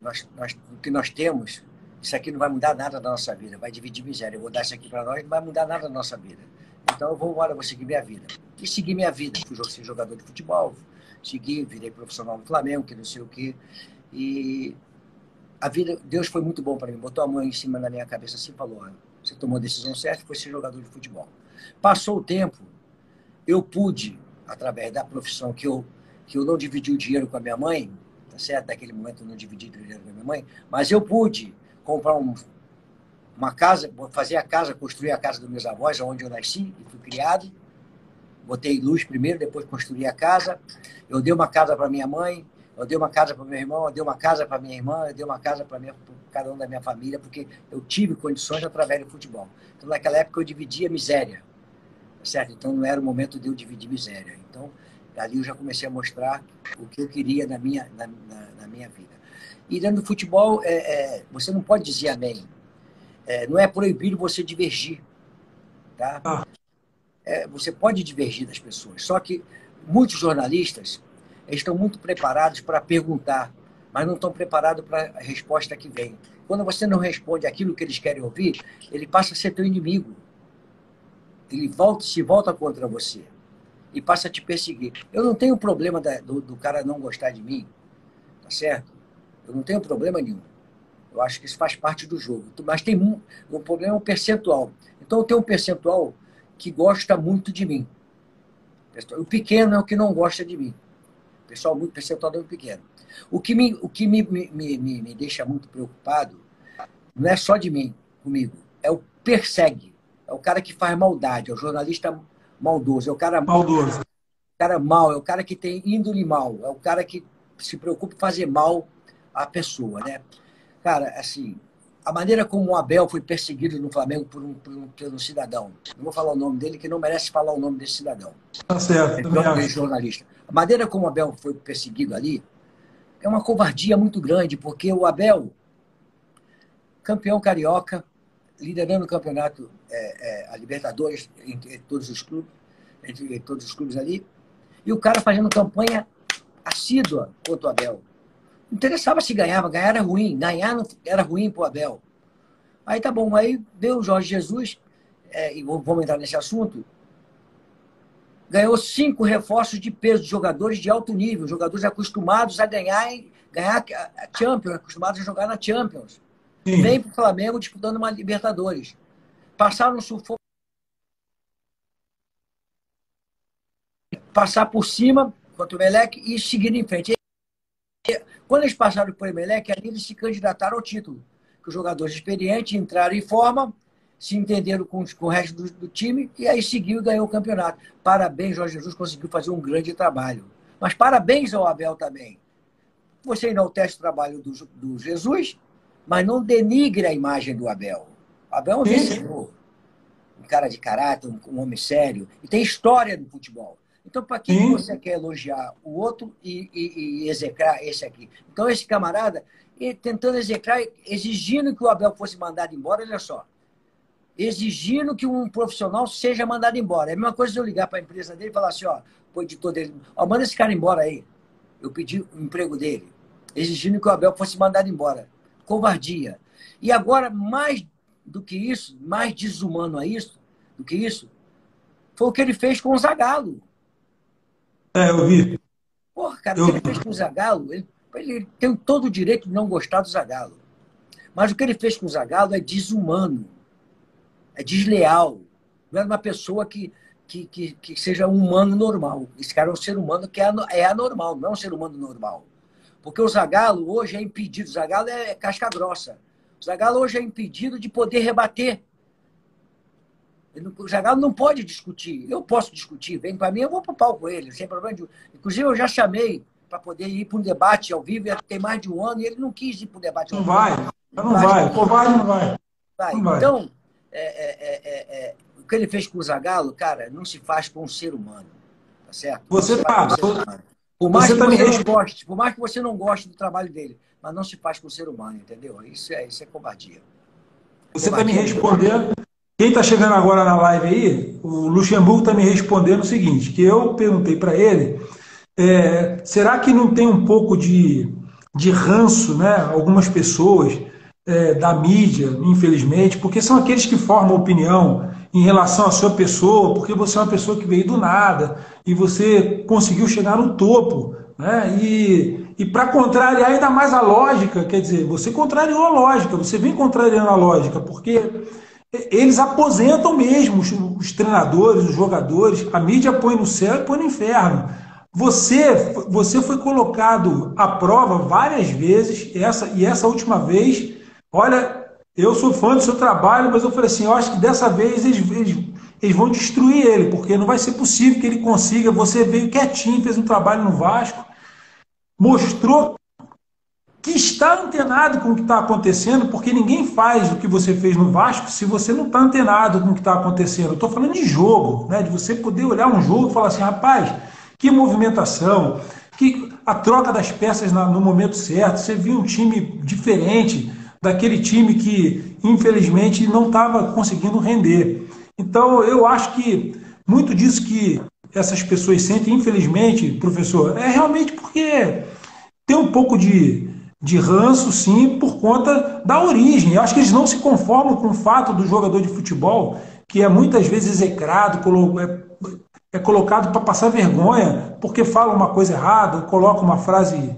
Nós, nós, o que nós temos isso aqui não vai mudar nada da nossa vida, vai dividir miséria. Eu vou dar isso aqui para nós, não vai mudar nada da nossa vida. Então eu vou embora, vou seguir minha vida. E seguir minha vida. Fui jogador de futebol, segui, virei profissional do Flamengo, que não sei o quê. E a vida, Deus foi muito bom para mim. Botou a mão em cima da minha cabeça assim e falou: você tomou a decisão certa, foi ser jogador de futebol. Passou o tempo, eu pude, através da profissão que eu, que eu não dividi o dinheiro com a minha mãe, tá certo? Naquele momento eu não dividi o dinheiro com a minha mãe, mas eu pude comprar um, uma casa, fazer a casa, construir a casa dos meus avós, onde eu nasci e fui criado. Botei luz primeiro, depois construí a casa. Eu dei uma casa para minha mãe, eu dei uma casa para meu irmão, eu dei uma casa para minha irmã, eu dei uma casa para cada um da minha família, porque eu tive condições através do futebol. Então, naquela época, eu dividia miséria, certo? Então, não era o momento de eu dividir miséria. Então, ali eu já comecei a mostrar o que eu queria na minha, na, na, na minha vida. E dentro do futebol, é, é, você não pode dizer amém. É, não é proibido você divergir. Tá? É, você pode divergir das pessoas. Só que muitos jornalistas estão muito preparados para perguntar, mas não estão preparados para a resposta que vem. Quando você não responde aquilo que eles querem ouvir, ele passa a ser teu inimigo. Ele volta, se volta contra você e passa a te perseguir. Eu não tenho problema da, do, do cara não gostar de mim, tá certo? Eu não tenho problema nenhum. Eu acho que isso faz parte do jogo. Mas tem um, um problema um percentual. Então eu tenho um percentual que gosta muito de mim. O pequeno é o que não gosta de mim. O pessoal muito percentual é muito pequeno. O que, me, o que me, me, me, me deixa muito preocupado não é só de mim, comigo. É o persegue. É o cara que faz maldade. É o jornalista maldoso. É o cara maldoso. É o cara mal. É o cara que tem índole mal. É o cara que se preocupa em fazer mal à pessoa, né? Cara, assim, a maneira como o Abel foi perseguido no Flamengo por um, por um, por um cidadão. Não vou falar o nome dele, que não merece falar o nome desse cidadão. Tá certo. É jornalista. A maneira como o Abel foi perseguido ali é uma covardia muito grande, porque o Abel, campeão carioca, liderando o campeonato, é, é, a Libertadores, entre todos os clubes, entre todos os clubes ali, e o cara fazendo campanha assídua contra o Abel. Não interessava se ganhava, ganhar era ruim, ganhar não, era ruim para o Abel. Aí tá bom, aí veio o Jorge Jesus, é, e vamos entrar nesse assunto, ganhou cinco reforços de peso de jogadores de alto nível, jogadores acostumados a ganhar, ganhar a Champions, acostumados a jogar na Champions. Sim. Vem para o Flamengo disputando uma Libertadores. Passaram no sufoco. Passar por cima contra o Melec e seguir em frente. Quando eles passaram por Emelec, ali eles se candidataram ao título. Que os jogadores experientes entraram em forma, se entenderam com, com o resto do, do, time e aí seguiu e ganhou o campeonato. Parabéns, Jorge Jesus conseguiu fazer um grande trabalho. Mas parabéns ao Abel também. Você enaltece o trabalho do, do Jesus, mas não denigre a imagem do Abel. O Abel é um vencedor, um cara de caráter, um, um homem sério, e tem história no futebol. Então, para que você quer elogiar o outro e, e, e, execrar esse aqui? Então, esse camarada, tentando execrar, exigindo que o Abel fosse mandado embora, olha só exigindo que um profissional seja mandado embora. É a mesma coisa se eu ligar para a empresa dele e falar assim, ó, o editor dele, ó, manda esse cara embora aí. Eu pedi o emprego dele, exigindo que o Abel fosse mandado embora. Covardia. E agora, mais do que isso, mais desumano a isso, do que isso, foi o que ele fez com o Zagallo. É, eu vi. Porra, cara, eu... o que ele fez com o Zagallo, ele, ele tem todo o direito de não gostar do Zagallo. Mas o que ele fez com o Zagallo é desumano é desleal. Não é uma pessoa que, que, que, que, seja um humano normal. Esse cara é um ser humano que é, é anormal, não é um ser humano normal. Porque o Zagalo hoje é impedido, o Zagalo é casca grossa. O Zagalo hoje é impedido de poder rebater. O Zagalo não pode discutir. Eu posso discutir, vem para mim, eu vou para o palco com ele, sem problema nenhum. Inclusive, eu já chamei para poder ir para um debate ao vivo, tem mais de um ano, e ele não quis ir para o debate ao não vivo. Vai, não vai, não vai, não vai. vai. Não vai. Então, é é, é, é, é, o que ele fez com o Zagallo, cara, não se faz com um ser humano. Tá certo? Você tá. Por mais, que tá você não goste, por mais que você não goste do trabalho dele, mas não se faz com o ser humano, entendeu? Isso é, isso é covardia. Você está me respondendo. Quem está chegando agora na live aí, o Luxemburgo está me respondendo o seguinte: que eu perguntei para ele, é, será que não tem um pouco de, de ranço, né? Algumas pessoas é, da mídia, infelizmente, porque são aqueles que formam opinião em relação à sua pessoa, porque você é uma pessoa que veio do nada e você conseguiu chegar no topo. Né? E, e para contrariar ainda mais a lógica, quer dizer, você contrariou a lógica, você vem contrariando a lógica, porque eles aposentam mesmo os, os treinadores, os jogadores, a mídia põe no céu e põe no inferno. Você, você foi colocado à prova várias vezes, essa, e essa última vez Olha, eu sou fã do seu trabalho, mas eu falei assim, eu acho que dessa vez eles, eles, eles vão destruir ele, porque não vai ser possível que ele consiga. Você veio quietinho, fez um trabalho no Vasco, mostrou que está antenado com o que está acontecendo, porque ninguém faz o que você fez no Vasco se você não está antenado com o que está acontecendo. Estou falando de jogo, né? de você poder olhar um jogo e falar assim, rapaz, que movimentação, que a troca das peças no momento certo, você viu um time diferente, daquele time que, infelizmente, não estava conseguindo render. Então, eu acho que muito disso que essas pessoas sentem, infelizmente, professor, é realmente porque tem um pouco de, de ranço, sim, por conta da origem. Eu acho que eles não se conformam com o fato do jogador de futebol, que é muitas vezes execrado, é, é colocado para passar vergonha, porque fala uma coisa errada, coloca uma frase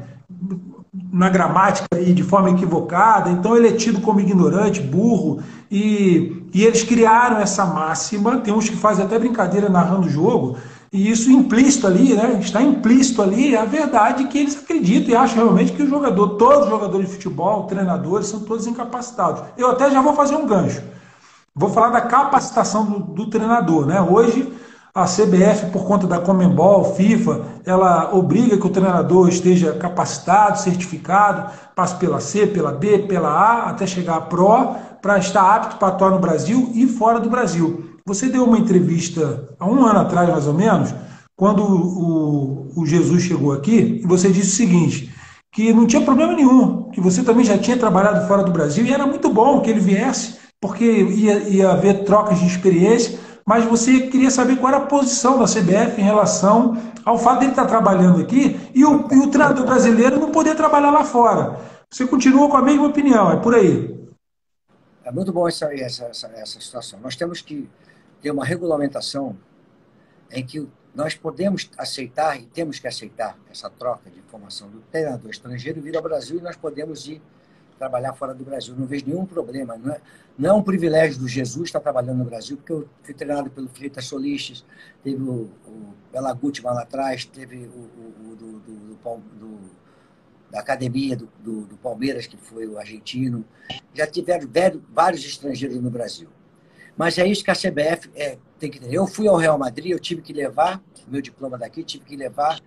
na gramática e de forma equivocada, então ele é tido como ignorante, burro, e, e eles criaram essa máxima, tem uns que fazem até brincadeira narrando o jogo, e isso implícito ali, né? Está implícito ali a verdade que eles acreditam e acham realmente que o jogador, todos os jogadores de futebol, treinadores, são todos incapacitados. Eu até já vou fazer um gancho. Vou falar da capacitação do, do treinador, né? Hoje a CBF, por conta da Comembol, FIFA, ela obriga que o treinador esteja capacitado, certificado, passe pela C, pela B, pela A, até chegar à Pro, para estar apto para atuar no Brasil e fora do Brasil. Você deu uma entrevista há um ano atrás, mais ou menos, quando o, o Jesus chegou aqui, e você disse o seguinte: que não tinha problema nenhum, que você também já tinha trabalhado fora do Brasil e era muito bom que ele viesse, porque ia, ia haver trocas de experiência mas você queria saber qual era a posição da CBF em relação ao fato de ele estar trabalhando aqui e o, e o treinador brasileiro não poder trabalhar lá fora. Você continua com a mesma opinião, é por aí. É muito bom essa, essa, essa, essa situação. Nós temos que ter uma regulamentação em que nós podemos aceitar e temos que aceitar essa troca de informação do treinador estrangeiro vir ao Brasil e nós podemos ir trabalhar fora do Brasil. Não vejo nenhum problema. Não é, não é um privilégio do Jesus estar trabalhando no Brasil, porque eu fui treinado pelo Freitas Solistes, teve o, o Bela lá atrás, teve o, o, o do, do, do, da academia do, do, Palmeiras, que foi o argentino. Já tiveram vários estrangeiros no Brasil. Mas é isso que a CBF é, tem que ter. Eu fui ao Real Madrid, eu tive que levar meu diploma daqui, tive que levar,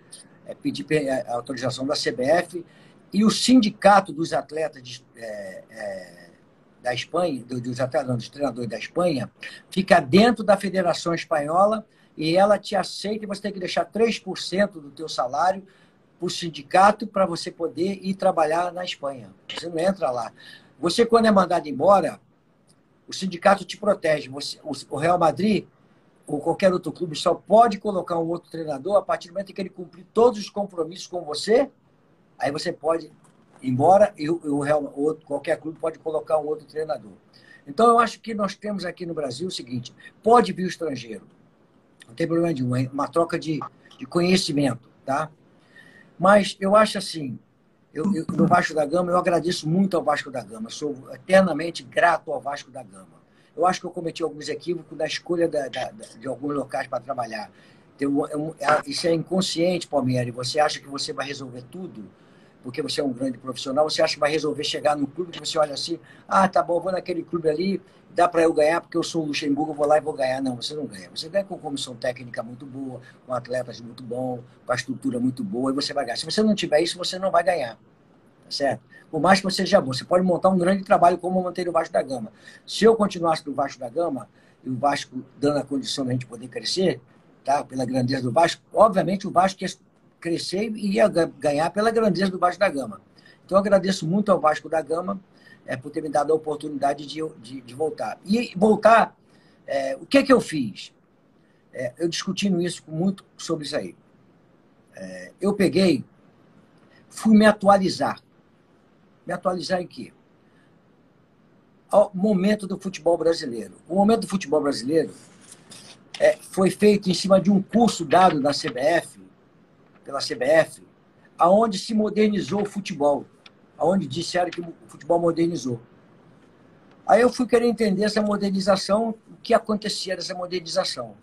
é, pedir a autorização da CBF e o sindicato dos atletas de, é, é, da Espanha, dos atletas, não, dos treinadores da Espanha, fica dentro da Federação Espanhola e ela te aceita e você tem que deixar 3% do teu salário para o sindicato para você poder ir trabalhar na Espanha. Você não entra lá. Você, quando é mandado embora, o sindicato te protege. Você, o Real Madrid ou qualquer outro clube só pode colocar um outro treinador a partir do momento que ele cumprir todos os compromissos com você Aí você pode ir embora e o, Real, outro, qualquer clube pode colocar um outro treinador. Então, eu acho que nós temos aqui no Brasil o seguinte: pode vir o estrangeiro, não tem problema nenhum, é uma troca de, de conhecimento, tá? Mas eu acho assim, eu, eu, no Vasco da Gama, eu agradeço muito ao Vasco da Gama, sou eternamente grato ao Vasco da Gama. Eu acho que eu cometi alguns equívocos na escolha da, da, de alguns locais para trabalhar. Então, isso é inconsciente, Palmeiras. Você acha que você vai resolver tudo? Porque você é um grande profissional, você acha que vai resolver chegar num clube que você olha assim, ah, tá bom, vou naquele clube ali, dá para eu ganhar porque eu sou o Luxemburgo, vou lá e vou ganhar. Não, você não ganha. Você ganha com comissão técnica muito boa, com atletas muito bom, com a estrutura muito boa, e você vai ganhar. Se você não tiver isso, você não vai ganhar. Tá certo? Por mais que você seja bom, você pode montar um grande trabalho como manter o Vasco da Gama. Se eu continuasse no Vasco da Gama, e o Vasco dando a condição de a gente poder crescer, tá? pela grandeza do Vasco, obviamente o Vasco crescer e ia ganhar pela grandeza do Vasco da Gama. Então, agradeço muito ao Vasco da Gama é, por ter me dado a oportunidade de, de, de voltar. E voltar, é, o que é que eu fiz? É, eu discutindo isso muito sobre isso aí. Eu peguei, fui me atualizar. Me atualizar em quê? ao momento do futebol brasileiro. O momento do futebol brasileiro foi feito em cima de um curso dado na CBF, pela CBF, aonde se modernizou o futebol, aonde disseram que o futebol modernizou. Aí eu fui querer entender essa modernização, o que acontecia nessa modernização.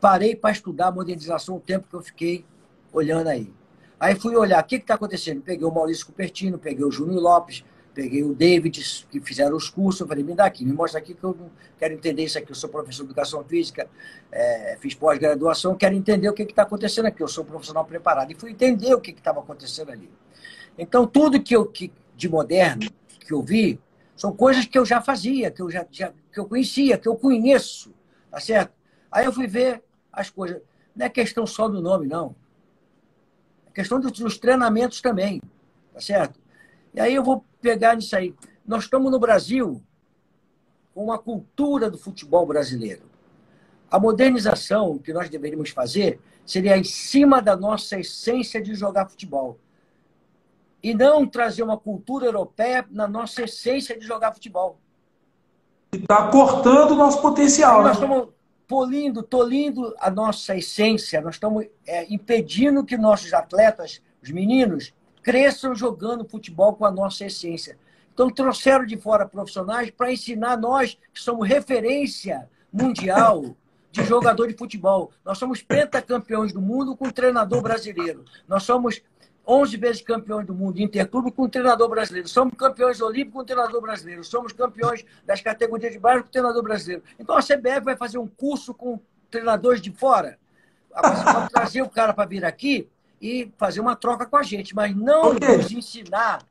Parei para estudar a modernização o tempo que eu fiquei olhando aí. Aí fui olhar, o que está acontecendo? Peguei o Maurício Cupertino, peguei o Júnior Lopes, peguei o David, que fizeram os cursos, eu falei, me dá aqui, me mostra aqui que eu quero entender isso aqui. Eu sou professor de educação física, é, fiz pós-graduação, quero entender o que está acontecendo aqui. Eu sou um profissional preparado. E fui entender o que estava acontecendo ali. Então, tudo que eu que, de moderno que eu vi são coisas que eu já fazia, que eu já, já que eu conhecia, que eu conheço, tá certo? Aí eu fui ver as coisas. Não é questão só do nome, não. É questão dos, dos treinamentos também, tá certo? E aí eu vou pegar nisso aí. Nós estamos no Brasil com uma cultura do futebol brasileiro. A modernização que nós deveríamos fazer seria em cima da nossa essência de jogar futebol. E não trazer uma cultura europeia na nossa essência de jogar futebol. Está cortando o nosso potencial. Nós né? estamos polindo, tolindo a nossa essência, nós estamos é, impedindo que nossos atletas, os meninos, cresçam jogando futebol com a nossa essência. Então, trouxeram de fora profissionais para ensinar nós, que somos referência mundial de jogador de futebol. Nós somos pentacampeões do mundo com treinador brasileiro. Nós somos 11 vezes campeões do mundo interclube com treinador brasileiro. Somos campeões olímpicos com treinador brasileiro. Somos campeões das categorias de baixo com treinador brasileiro. Então a CBF vai fazer um curso com treinadores de fora. Você pode trazer o cara para vir aqui e fazer uma troca com a gente, mas não okay. nos ensinar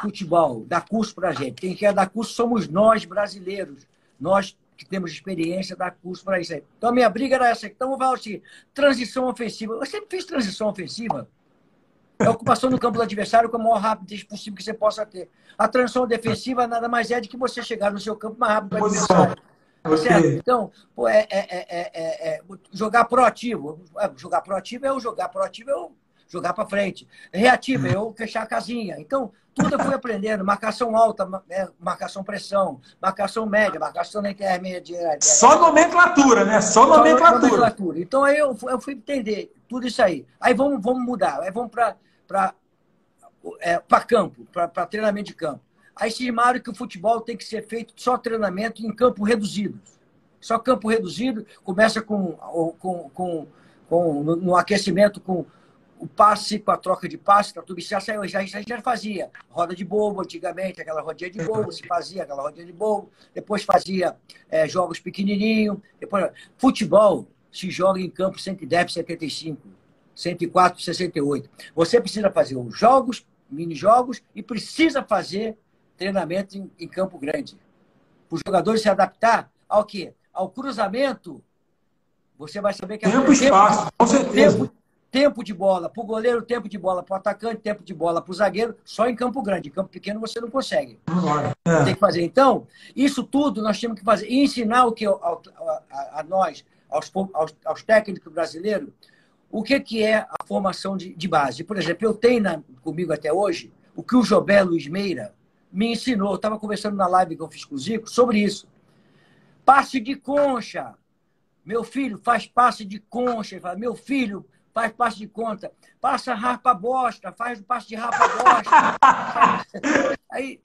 futebol, dar curso para a gente. Quem quer dar curso somos nós, brasileiros. Nós que temos experiência, dar curso para isso aí. Então, a minha briga era essa. Então, vamos falar assim, transição ofensiva. Eu sempre fiz transição ofensiva. É a ocupação do campo do adversário com a maior rapidez possível que você possa ter. A transição defensiva nada mais é de que você chegar no seu campo mais rápido do adversário. Okay. Então, pô, é, é, é, jogar proativo. Jogar proativo é o jogar proativo, é o jogar para frente. Reativa, eu fechar a casinha. Então, tudo eu fui aprendendo. Marcação alta, né? marcação pressão, marcação média, marcação intermédia. Só nomenclatura, né? Só nomenclatura. Só nomenclatura. Então, aí eu, eu fui entender tudo isso aí. Aí vamos, vamos mudar. Aí vamos para é, campo, para treinamento de campo. Aí estimaram que o futebol tem que ser feito só treinamento em campo reduzido. Só campo reduzido, começa com, com, com, com no, no aquecimento com o passe com a troca de passe, tá tudo isso já saiu, já, já, já fazia. Roda de bobo antigamente, aquela rodinha de bobo, se fazia aquela rodinha de bobo, depois fazia é, jogos pequenininhos. Depois... Futebol se joga em campo 110, 75, 104, 68. Você precisa fazer os jogos, mini-jogos, e precisa fazer treinamento em, em campo grande. Para os jogadores se adaptar ao quê? Ao cruzamento, você vai saber que é tempo e espaço, com certeza. Tempo, tempo de bola para o goleiro, tempo de bola para o atacante, tempo de bola para o zagueiro, só em campo grande. Em campo pequeno você não consegue. É. Tem que fazer. Então, isso tudo nós temos que fazer. E ensinar o que a, a, a nós, aos, aos, aos, técnicos brasileiros, o que, que é a formação de, de base. Por exemplo, eu tenho na, comigo até hoje o que o Jobé Luiz Meira me ensinou. Eu estava conversando na live que eu fiz com o Zico sobre isso. Passe de concha. Meu filho faz passe de concha. Ele fala, meu filho, faz passe de conta. Passa rapa bosta, faz o passe de rapa bosta. Aí,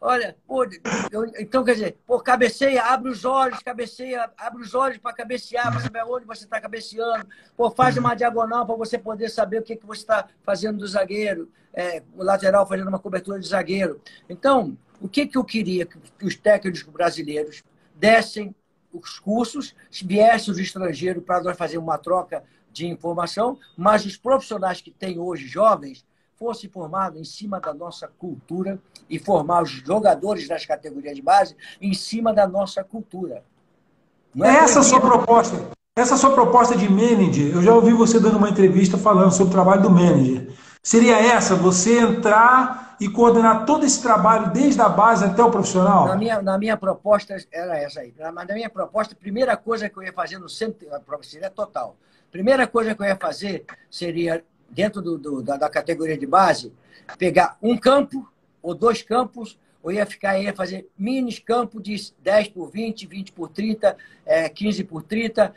olha, pô, eu, então quer dizer, pô, cabeceia, abre os olhos, cabeceia, abre os olhos para cabecear, para saber onde você está cabeceando. Pô, faz uma diagonal para você poder saber o que, que você está fazendo do zagueiro, é, o lateral fazendo uma cobertura de zagueiro. Então, o que, que eu queria que os técnicos brasileiros dessem os cursos, viessem os estrangeiros para nós fazer uma troca de informação, mas os profissionais que tem hoje jovens fossem formados em cima da nossa cultura e formar os jogadores das categorias de base em cima da nossa cultura. Não é essa a sua proposta. Essa sua proposta de manager, eu já ouvi você dando uma entrevista falando sobre o trabalho do manager. Seria essa, você entrar e coordenar todo esse trabalho desde a base até o profissional? Na minha, na minha proposta era essa aí. Mas na minha proposta, a primeira coisa que eu ia fazer no centro, seria total. Primeira coisa que eu ia fazer seria, dentro do, do, da, da categoria de base, pegar um campo ou dois campos ou ia ficar, ia fazer mini campo de 10 por 20, 20 por 30, é, 15 por 30,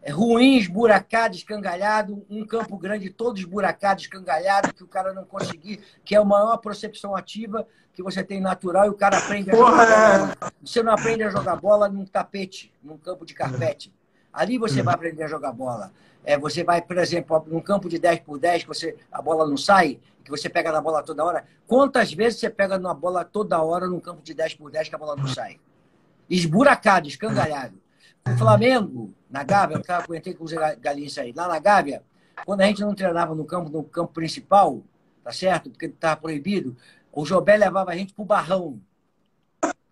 é, ruim, esburacado, escangalhado, um campo grande todo esburacado, escangalhado, que o cara não conseguir, que é a maior percepção ativa que você tem natural e o cara aprende a jogar bola. É. Você não aprende a jogar bola num tapete, num campo de carpete. Ali você vai aprender a jogar bola. É, você vai, por exemplo, num campo de 10 por 10, que você, a bola não sai, que você pega na bola toda hora. Quantas vezes você pega na bola toda hora num campo de 10 por 10 que a bola não sai? Esburacado, escangalhado. O Flamengo, na Gávea, eu tava, comentei com os galinhos aí, lá na Gávea, quando a gente não treinava no campo, no campo principal, tá certo? Porque estava proibido, o Jobé levava a gente pro Barrão.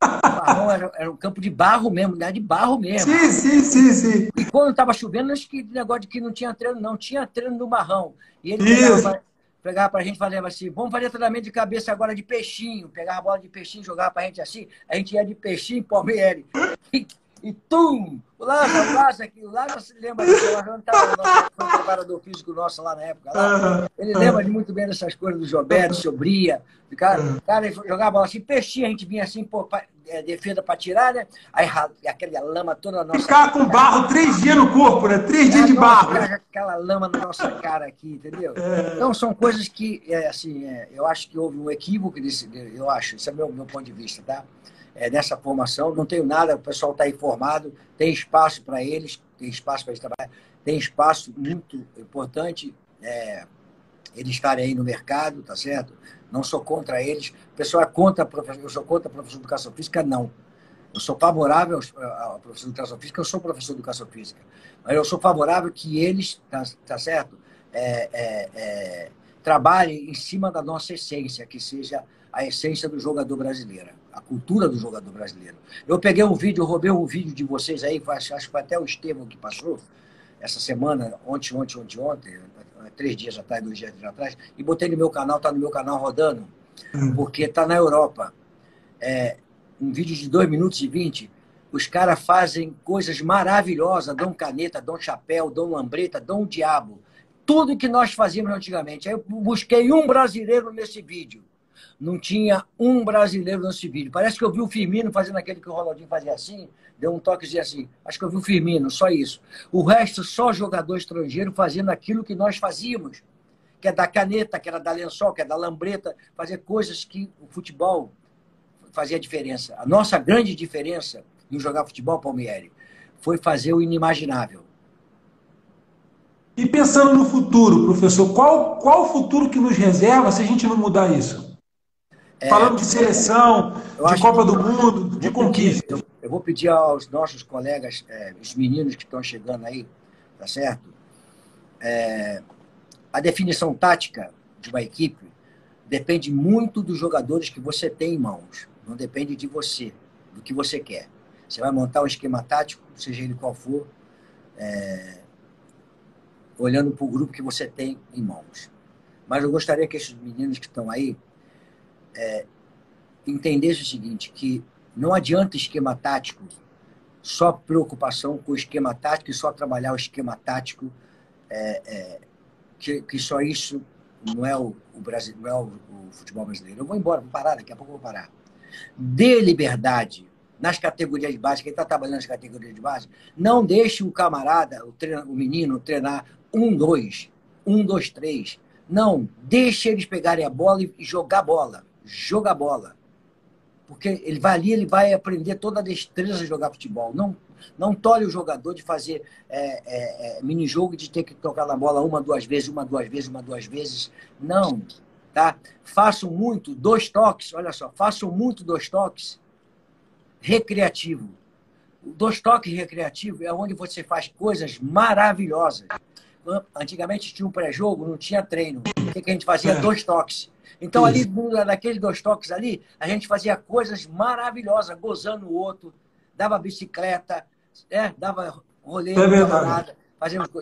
O Barrão era, era um campo de barro mesmo, né? de barro mesmo. Sim, sim, sim, sim. E quando estava chovendo, acho que negócio de que não tinha treino, não. Tinha treino no Barrão. E ele pegava, pegava pra gente, falava assim, vamos fazer treinamento de cabeça agora de peixinho. Pegava a bola de peixinho, jogava pra gente assim. A gente ia de peixinho, Palmeiras. E, e tum! O Lázaro, o Lázaro aqui, o Lázaro se lembra disso, o Lázaro estava foi preparador físico nosso lá na época. Lá. Ele lembra de muito bem dessas coisas do Jobé, do Sobria. Do cara, o cara jogava bola assim, peixinho, a gente vinha assim, pô, é, defesa para tirar, né? Aí aquela lama toda na nossa Ficar com barro três dias no corpo, né? Três é, dias de barro. Aquela lama na nossa cara aqui, entendeu? É. Então são coisas que, é, assim, é, eu acho que houve um equívoco desse, eu acho, esse é o meu, meu ponto de vista, tá? é, nessa formação. Não tenho nada, o pessoal está informado, tem espaço para eles, tem espaço para eles trabalhar, tem espaço muito importante é, eles estarem aí no mercado, tá certo? Não sou contra eles. O pessoal é contra, eu sou contra a professor de educação física? Não. Eu sou favorável ao professor de educação física, eu sou professor de educação física. Mas eu sou favorável que eles, tá, tá certo? É, é, é, trabalhem em cima da nossa essência, que seja a essência do jogador brasileiro, a cultura do jogador brasileiro. Eu peguei um vídeo, roubei um vídeo de vocês aí, acho que foi até o Estevam que passou, essa semana, ontem, ontem, ontem, ontem, três dias atrás, dois dias atrás, e botei no meu canal, está no meu canal rodando, hum. porque está na Europa. É, um vídeo de 2 minutos e 20, os caras fazem coisas maravilhosas, dão caneta, dão chapéu, dão lambreta, dão o diabo. Tudo que nós fazíamos antigamente. Aí eu busquei um brasileiro nesse vídeo não tinha um brasileiro nesse vídeo. Parece que eu vi o Firmino fazendo aquele que o Ronaldinho fazia assim, deu um toquezinho assim. Acho que eu vi o Firmino, só isso. O resto, só jogador estrangeiro fazendo aquilo que nós fazíamos, que é da caneta, que era da lençol, que é da lambreta, fazer coisas que o futebol fazia diferença. A nossa grande diferença em jogar futebol, Palmieri, foi fazer o inimaginável. E pensando no futuro, professor, qual, qual o futuro que nos reserva se a gente não mudar isso? É, Falando de seleção, de Copa do Mundo, de conquista. eu, eu, vou pedir aos nossos colegas, é, os meninos que estão chegando aí, tá certo? É, a definição tática de uma equipe depende muito dos jogadores que você tem em mãos. Não depende de você, do que você quer. Você vai montar um esquema tático, seja ele qual for, é, olhando para o grupo que você tem em mãos. Mas eu gostaria que esses meninos que estão aí é, entendesse o seguinte, que não adianta esquema tático, só preocupação com o esquema tático e só trabalhar o esquema tático, é, é, que, que só isso não é o, o Brasil, não é o, o, futebol brasileiro. Eu vou embora, vou parar, daqui a pouco vou parar. Dê liberdade nas categorias base, quem está trabalhando nas categorias de base, não deixe o camarada, o, treino, o menino, treinar um, dois, um, dois, três. Não, deixe eles pegarem a bola e jogar bola jogar bola. Porque ele vai ali, ele vai aprender toda a destreza de jogar futebol. Não, não tolhe o jogador de fazer é, é, é, mini-jogo de ter que tocar na bola uma, duas vezes, uma, duas vezes, uma, duas vezes. Não. Tá? Façam muito, dois toques, olha só, façam muito dois toques recreativo. O dois toques recreativo é onde você faz coisas maravilhosas. Antigamente tinha um pré-jogo, não tinha treino. O que, que a gente fazia? É. Dois toques. Então, ali, naqueles dois toques ali, a gente fazia coisas maravilhosas, gozando o outro, dava bicicleta, é, dava rolê, é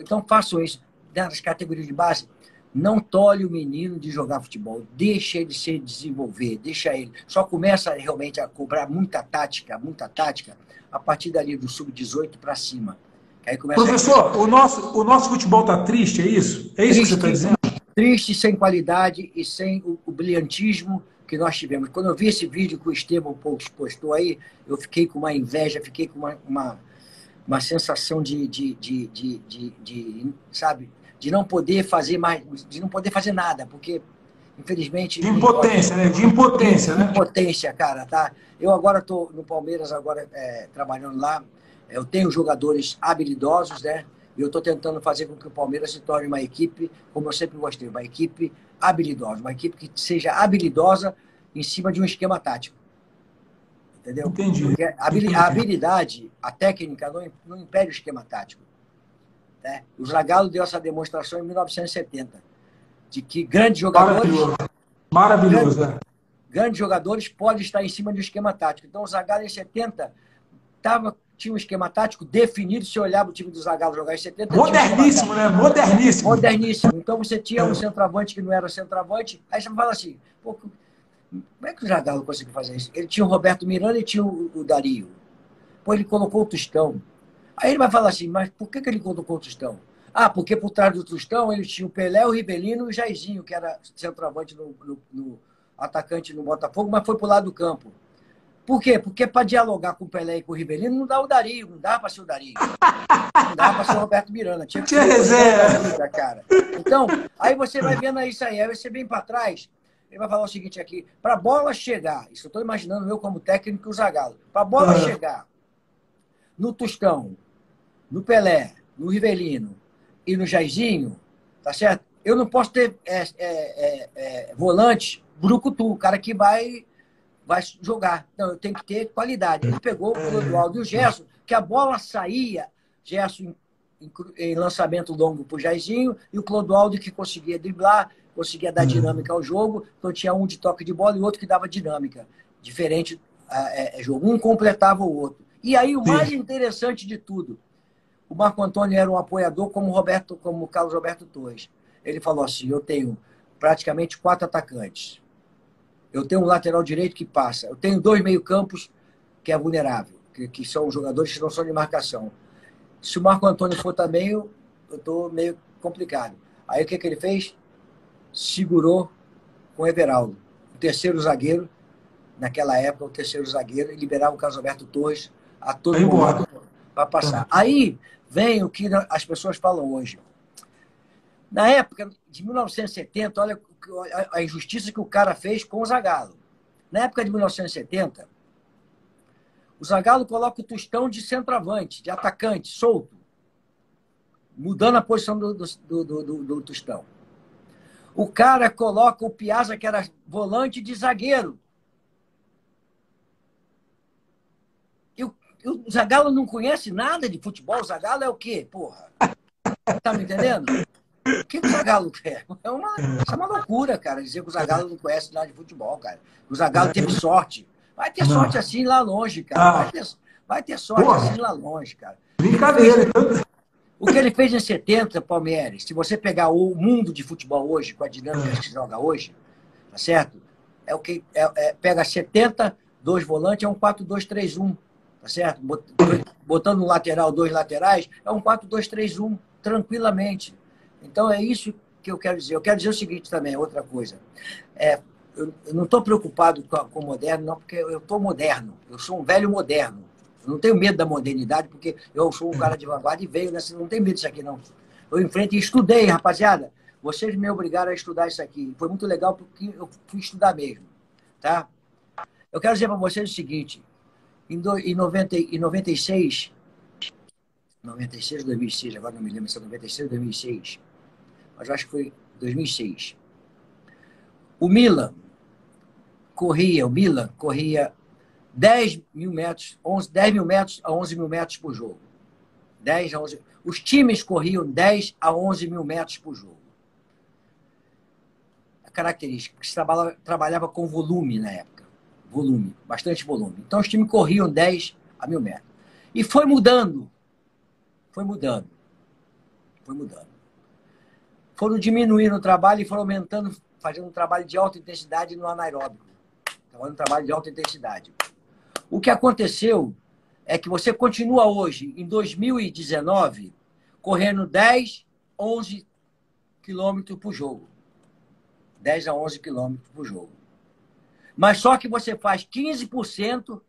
Então, façam isso. Nas categorias de base, não tolhe o menino de jogar futebol. Deixa ele se desenvolver, deixa ele. Só começa realmente a cobrar muita tática, muita tática, a partir dali do sub-18 para cima. Professor, a... o, nosso, o nosso futebol está triste, é isso? É isso triste, que você está dizendo? triste, sem qualidade e sem o, o brilhantismo que nós tivemos. Quando eu vi esse vídeo que o Estevam postou aí, eu fiquei com uma inveja, fiquei com uma, uma, uma sensação de, de, de, de, de, de, sabe, de não poder fazer mais, de não poder fazer nada, porque infelizmente. De impotência, né? De impotência, né? De impotência, cara, tá? Eu agora estou no Palmeiras, agora é, trabalhando lá. Eu tenho jogadores habilidosos, né? E eu estou tentando fazer com que o Palmeiras se torne uma equipe, como eu sempre gostei, uma equipe habilidosa, uma equipe que seja habilidosa em cima de um esquema tático. Entendeu? Entendi. Porque a, habilidade, a técnica, não, não impede o esquema tático. Né? O Zagallo deu essa demonstração em 1970, de que grandes jogadores. Maravilhoso, Maravilhoso grandes, né? grandes jogadores podem estar em cima de um esquema tático. Então, o Zagallo em 70 tava, tinha um esquema tático definido. Se olhava o time do Zagallo jogar em 70. Moderníssimo, um né? Moderníssimo. Moderníssimo. Então, você tinha um centroavante que não era centroavante. Aí você fala assim: como é que o Zagallo conseguiu fazer isso? Ele tinha o Roberto Miranda e tinha o, o Dario. Pô, ele colocou o Tostão. Aí ele vai falar assim, mas por que, que ele colocou o Tostão? Ah, porque por trás do Tostão ele tinha o Pelé, o Rivelino e o Jairzinho, que era centroavante no, no, no atacante no Botafogo, mas foi para o lado do campo. Por quê? Porque para dialogar com o Pelé e com o Rivelino não dá o Dario, não dá para ser o Dario. Não dá para ser o Roberto Miranda. Tinha que ser reserva. cara. Então, aí você vai vendo isso aí, aí você vem para trás, ele vai falar o seguinte aqui, para a bola chegar, isso eu estou imaginando eu como técnico o Zagallo, para a bola uhum. chegar no Tostão, no Pelé, no Rivelino e no Jairzinho, tá certo? Eu não posso ter é, é, é, é volante brucutu, o cara que vai, vai jogar. Então, eu tenho que ter qualidade. Ele pegou o Clodoaldo e o Gerson, que a bola saía, Gerson em, em lançamento longo para o Jairzinho, e o Clodoaldo que conseguia driblar, conseguia dar dinâmica ao jogo. Então, tinha um de toque de bola e outro que dava dinâmica. Diferente é, é, jogo. Um completava o outro. E aí, o mais interessante de tudo, o Marco Antônio era um apoiador como Roberto, como Carlos Roberto Torres. Ele falou assim: eu tenho praticamente quatro atacantes. Eu tenho um lateral direito que passa. Eu tenho dois meio-campos que é vulnerável, que, que, são jogadores que não são de marcação. Se o Marco Antônio for também, eu estou meio complicado. Aí o que, que ele fez? Segurou com o Everaldo, o terceiro zagueiro, naquela época, o terceiro zagueiro, e liberava o Carlos Alberto Torres a todo mundo para passar. Aí vem o que as pessoas falam hoje. Na época de 1970, olha a injustiça que o cara fez com o Zagallo. Na época de 1970, o Zagallo coloca o Tostão de centroavante, de atacante, solto, mudando a posição do, do, do, do, Tostão. O cara coloca o Piazza, que era volante, de zagueiro. E o, o Zagallo não conhece nada de futebol. O Zagallo é o quê, porra? Tá me entendendo? O que, o Zagallo quer? É uma, é uma loucura, cara, dizer que o Zagallo não conhece nada de futebol, cara. O Zagallo teve sorte. Vai ter sorte assim lá longe, cara. Ah. Vai ter, vai ter sorte Porra. assim lá longe, cara. Brincadeira. Então. O que ele fez em 70, Palmeiras, se você pegar o mundo de futebol hoje, com a dinâmica que se joga hoje, tá certo? É o que é, é, pega 70, dois volantes, é um 4-2-3-1, tá certo? Botando um lateral, dois laterais, é um 4-2-3-1, tranquilamente. Então é isso que eu quero dizer. Eu quero dizer o seguinte também, outra coisa. É, eu, eu não estou preocupado com, com o moderno, não, porque eu estou moderno. Eu sou um velho moderno. Eu não tenho medo da modernidade, porque eu sou um cara de vanguarda e veio nessa. Não tenho medo disso aqui, não. Eu enfrento e estudei, rapaziada. Vocês me obrigaram a estudar isso aqui. Foi muito legal porque eu fui estudar mesmo. Tá? Eu quero dizer para vocês o seguinte: em, do, em, 90, em 96, 96 ou 2006, agora não me lembro se é 96 ou 2006, mas acho que foi 2006. O Milan corria, o Milan corria 10 mil metros, 11, 10 mil metros a 11 mil metros por jogo. 10 a 11. Os times corriam 10 a 11 mil metros por jogo. A característica, se trabalhava, trabalhava com volume na época. Volume, bastante volume. Então os times corriam 10 a mil metros. E foi mudando. Foi mudando. Foi mudando. Foram diminuindo o trabalho e foram aumentando, fazendo um trabalho de alta intensidade no anaeróbico. Fazendo um trabalho de alta intensidade. O que aconteceu é que você continua hoje, em 2019, correndo 10, 11 quilômetros por jogo. 10 a 11 quilômetros por jogo. Mas só que você faz 15%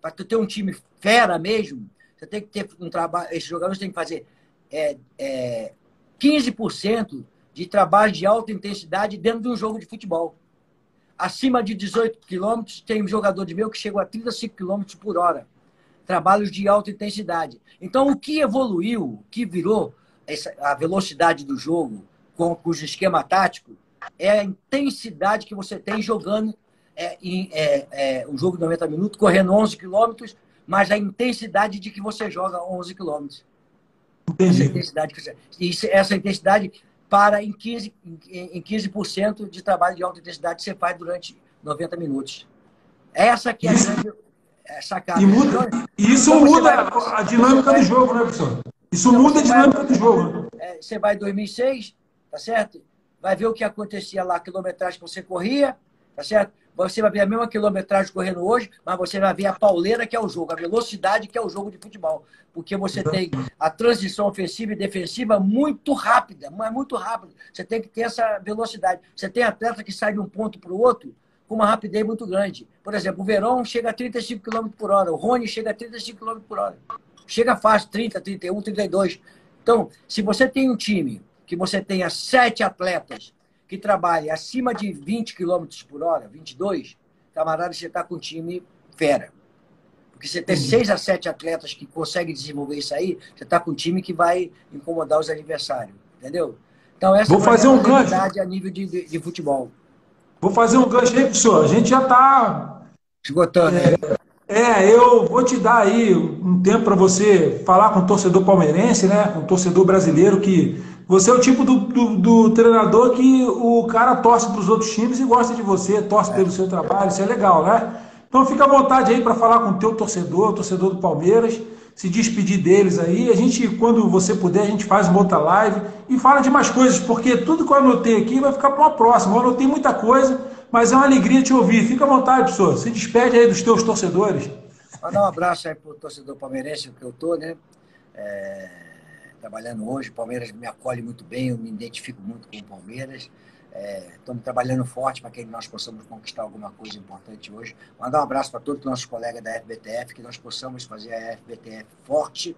para ter um time fera mesmo, você tem que ter um trabalho. Esses jogadores têm que fazer é, é, 15% de trabalho de alta intensidade dentro de um jogo de futebol. Acima de 18 quilômetros, tem um jogador de meu que chegou a 35 quilômetros por hora. Trabalhos de alta intensidade. Então, o que evoluiu, o que virou essa, a velocidade do jogo com, o esquema tático, é a intensidade que você tem jogando é, em, é, é, um jogo de 90 minutos, correndo 11 quilômetros, mas a intensidade de que você joga 11 quilômetros. Essa intensidade, isso, essa intensidade para em 15%, em 15 de trabalho de alta intensidade que você faz durante 90 minutos. Essa aqui é a grande é, sacada. E muda, então, isso então muda vai, a dinâmica vai, do jogo, né, professor? Isso então muda a dinâmica vai, do jogo. É, você vai em 2006, tá certo? Vai ver o que acontecia lá, a quilometragem que você corria, tá certo? Você vai ver a mesma quilometragem correndo hoje, mas você vai ver a pauleira que é o jogo, a velocidade que é o jogo de futebol. Porque você tem a transição ofensiva e defensiva muito rápida, mas muito rápida. Você tem que ter essa velocidade. Você tem atleta que sai de um ponto para o outro com uma rapidez muito grande. Por exemplo, o Verão chega a 35 km por hora, o Rony chega a 35 km por hora. Chega fácil, 30, 31, 32. Então, se você tem um time que você tenha sete atletas que trabalha acima de 20 km por hora, 22, camarada, você está com um time fera. Porque você tem seis a sete atletas que conseguem desenvolver isso aí, você está com um time que vai incomodar os adversários. Entendeu? Então, essa Vou fazer é um gancho. a nível de, de, de, futebol. Vou fazer um gancho aí, professor. A gente já está. Esgotando. É, é, eu vou te dar aí um tempo para você falar com o torcedor palmeirense, né? Com o torcedor brasileiro que você é o tipo do, do, do treinador que o cara torce para os outros times e gosta de você, torce pelo seu trabalho, isso é legal, né? Então fica à vontade aí para falar com o teu torcedor, o torcedor do Palmeiras, se despedir deles aí. A gente, quando você puder, a gente faz uma outra live e fala de mais coisas, porque tudo que eu anotei aqui vai ficar para uma próxima. Eu anotei muita coisa, mas é uma alegria te ouvir. Fica à vontade, professor. Se despede aí dos teus torcedores. Mandar um abraço aí para o torcedor palmeirense que eu tô, né? É trabalhando hoje. O Palmeiras me acolhe muito bem, eu me identifico muito com o Palmeiras. É, estamos trabalhando forte para que nós possamos conquistar alguma coisa importante hoje. Mandar um abraço para todos os nossos colegas da FBTF, que nós possamos fazer a FBTF forte,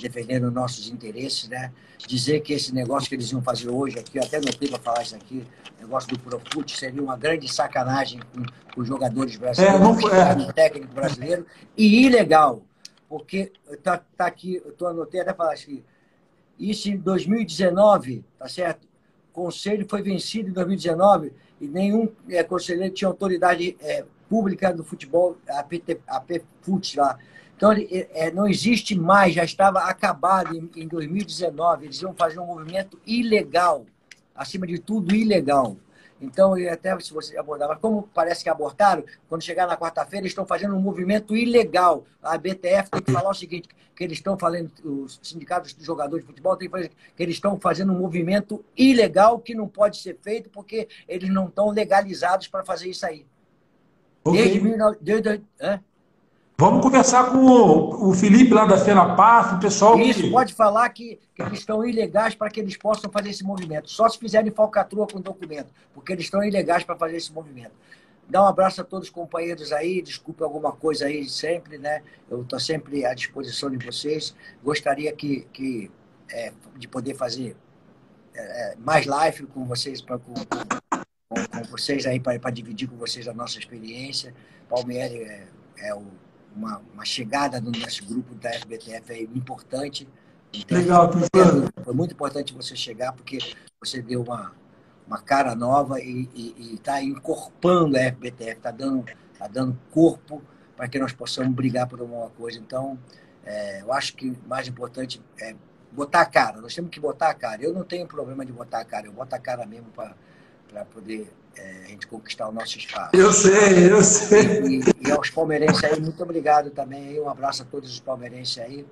defendendo os nossos interesses, né? Dizer que esse negócio que eles iam fazer hoje aqui, eu até notei para falar isso aqui, negócio do Profut seria uma grande sacanagem com, com os jogadores brasileiros, é, não foi, é. técnico brasileiro, e ilegal, porque tá, tá aqui, eu tô anotei até falar assim, isso em 2019, tá certo? O conselho foi vencido em 2019 e nenhum é, conselheiro tinha autoridade é, pública do futebol, a, PT, a PFUT lá. Então, ele, é, não existe mais, já estava acabado em, em 2019. Eles iam fazer um movimento ilegal, acima de tudo, ilegal. Então, até se você abordar, mas como parece que abortaram, quando chegar na quarta-feira, eles estão fazendo um movimento ilegal. A BTF tem que falar o seguinte: que eles estão falando, os sindicatos de jogadores de futebol tem que fazer, que eles estão fazendo um movimento ilegal que não pode ser feito porque eles não estão legalizados para fazer isso aí. Okay. Desde, desde, é? Vamos conversar com o, Felipe lá da FENAPAF, o pessoal. Isso, que... pode falar que, que eles estão ilegais para que eles possam fazer esse movimento. Só se fizerem falcatrua com documento, porque eles estão ilegais para fazer esse movimento. Dá um abraço a todos os companheiros aí, desculpe alguma coisa aí sempre, né? Eu estou sempre à disposição de vocês. Gostaria que, que é, de poder fazer é, é mais live com vocês, pra, com, com, com vocês aí, para dividir com vocês a nossa experiência. Palmeiras é, é o uma, uma chegada no nosso grupo da FBTF é importante. Legal, professor. Foi muito importante você chegar, porque você deu uma, uma cara nova e está incorporando a FBTF, está dando, tá dando corpo para que nós possamos brigar por alguma coisa. Então, é, eu acho que o mais importante é botar a cara. Nós temos que botar a cara. Eu não tenho problema de botar a cara, eu boto a cara mesmo para poder é, a gente conquistar o nosso espaço. Eu sei, eu sei. E, e, aos palmeirenses aí, muito obrigado também. Um abraço a todos os palmeirenses aí.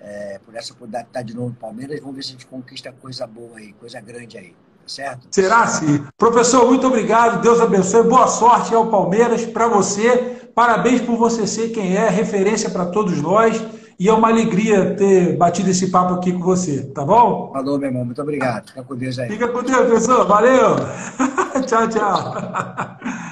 É, por essa oportunidade de estar de novo no Palmeiras. Vamos ver se a gente conquista coisa boa aí, coisa grande aí. Tá certo? Será sim. Professor, muito obrigado. Deus abençoe. Boa sorte ao Palmeiras para você. Parabéns por você ser quem é, referência para todos nós. E é uma alegria ter batido esse papo aqui com você, tá bom? Falou, meu irmão. Muito obrigado. Fica com Deus aí. Fica com Deus, professor. Valeu. tchau, tchau.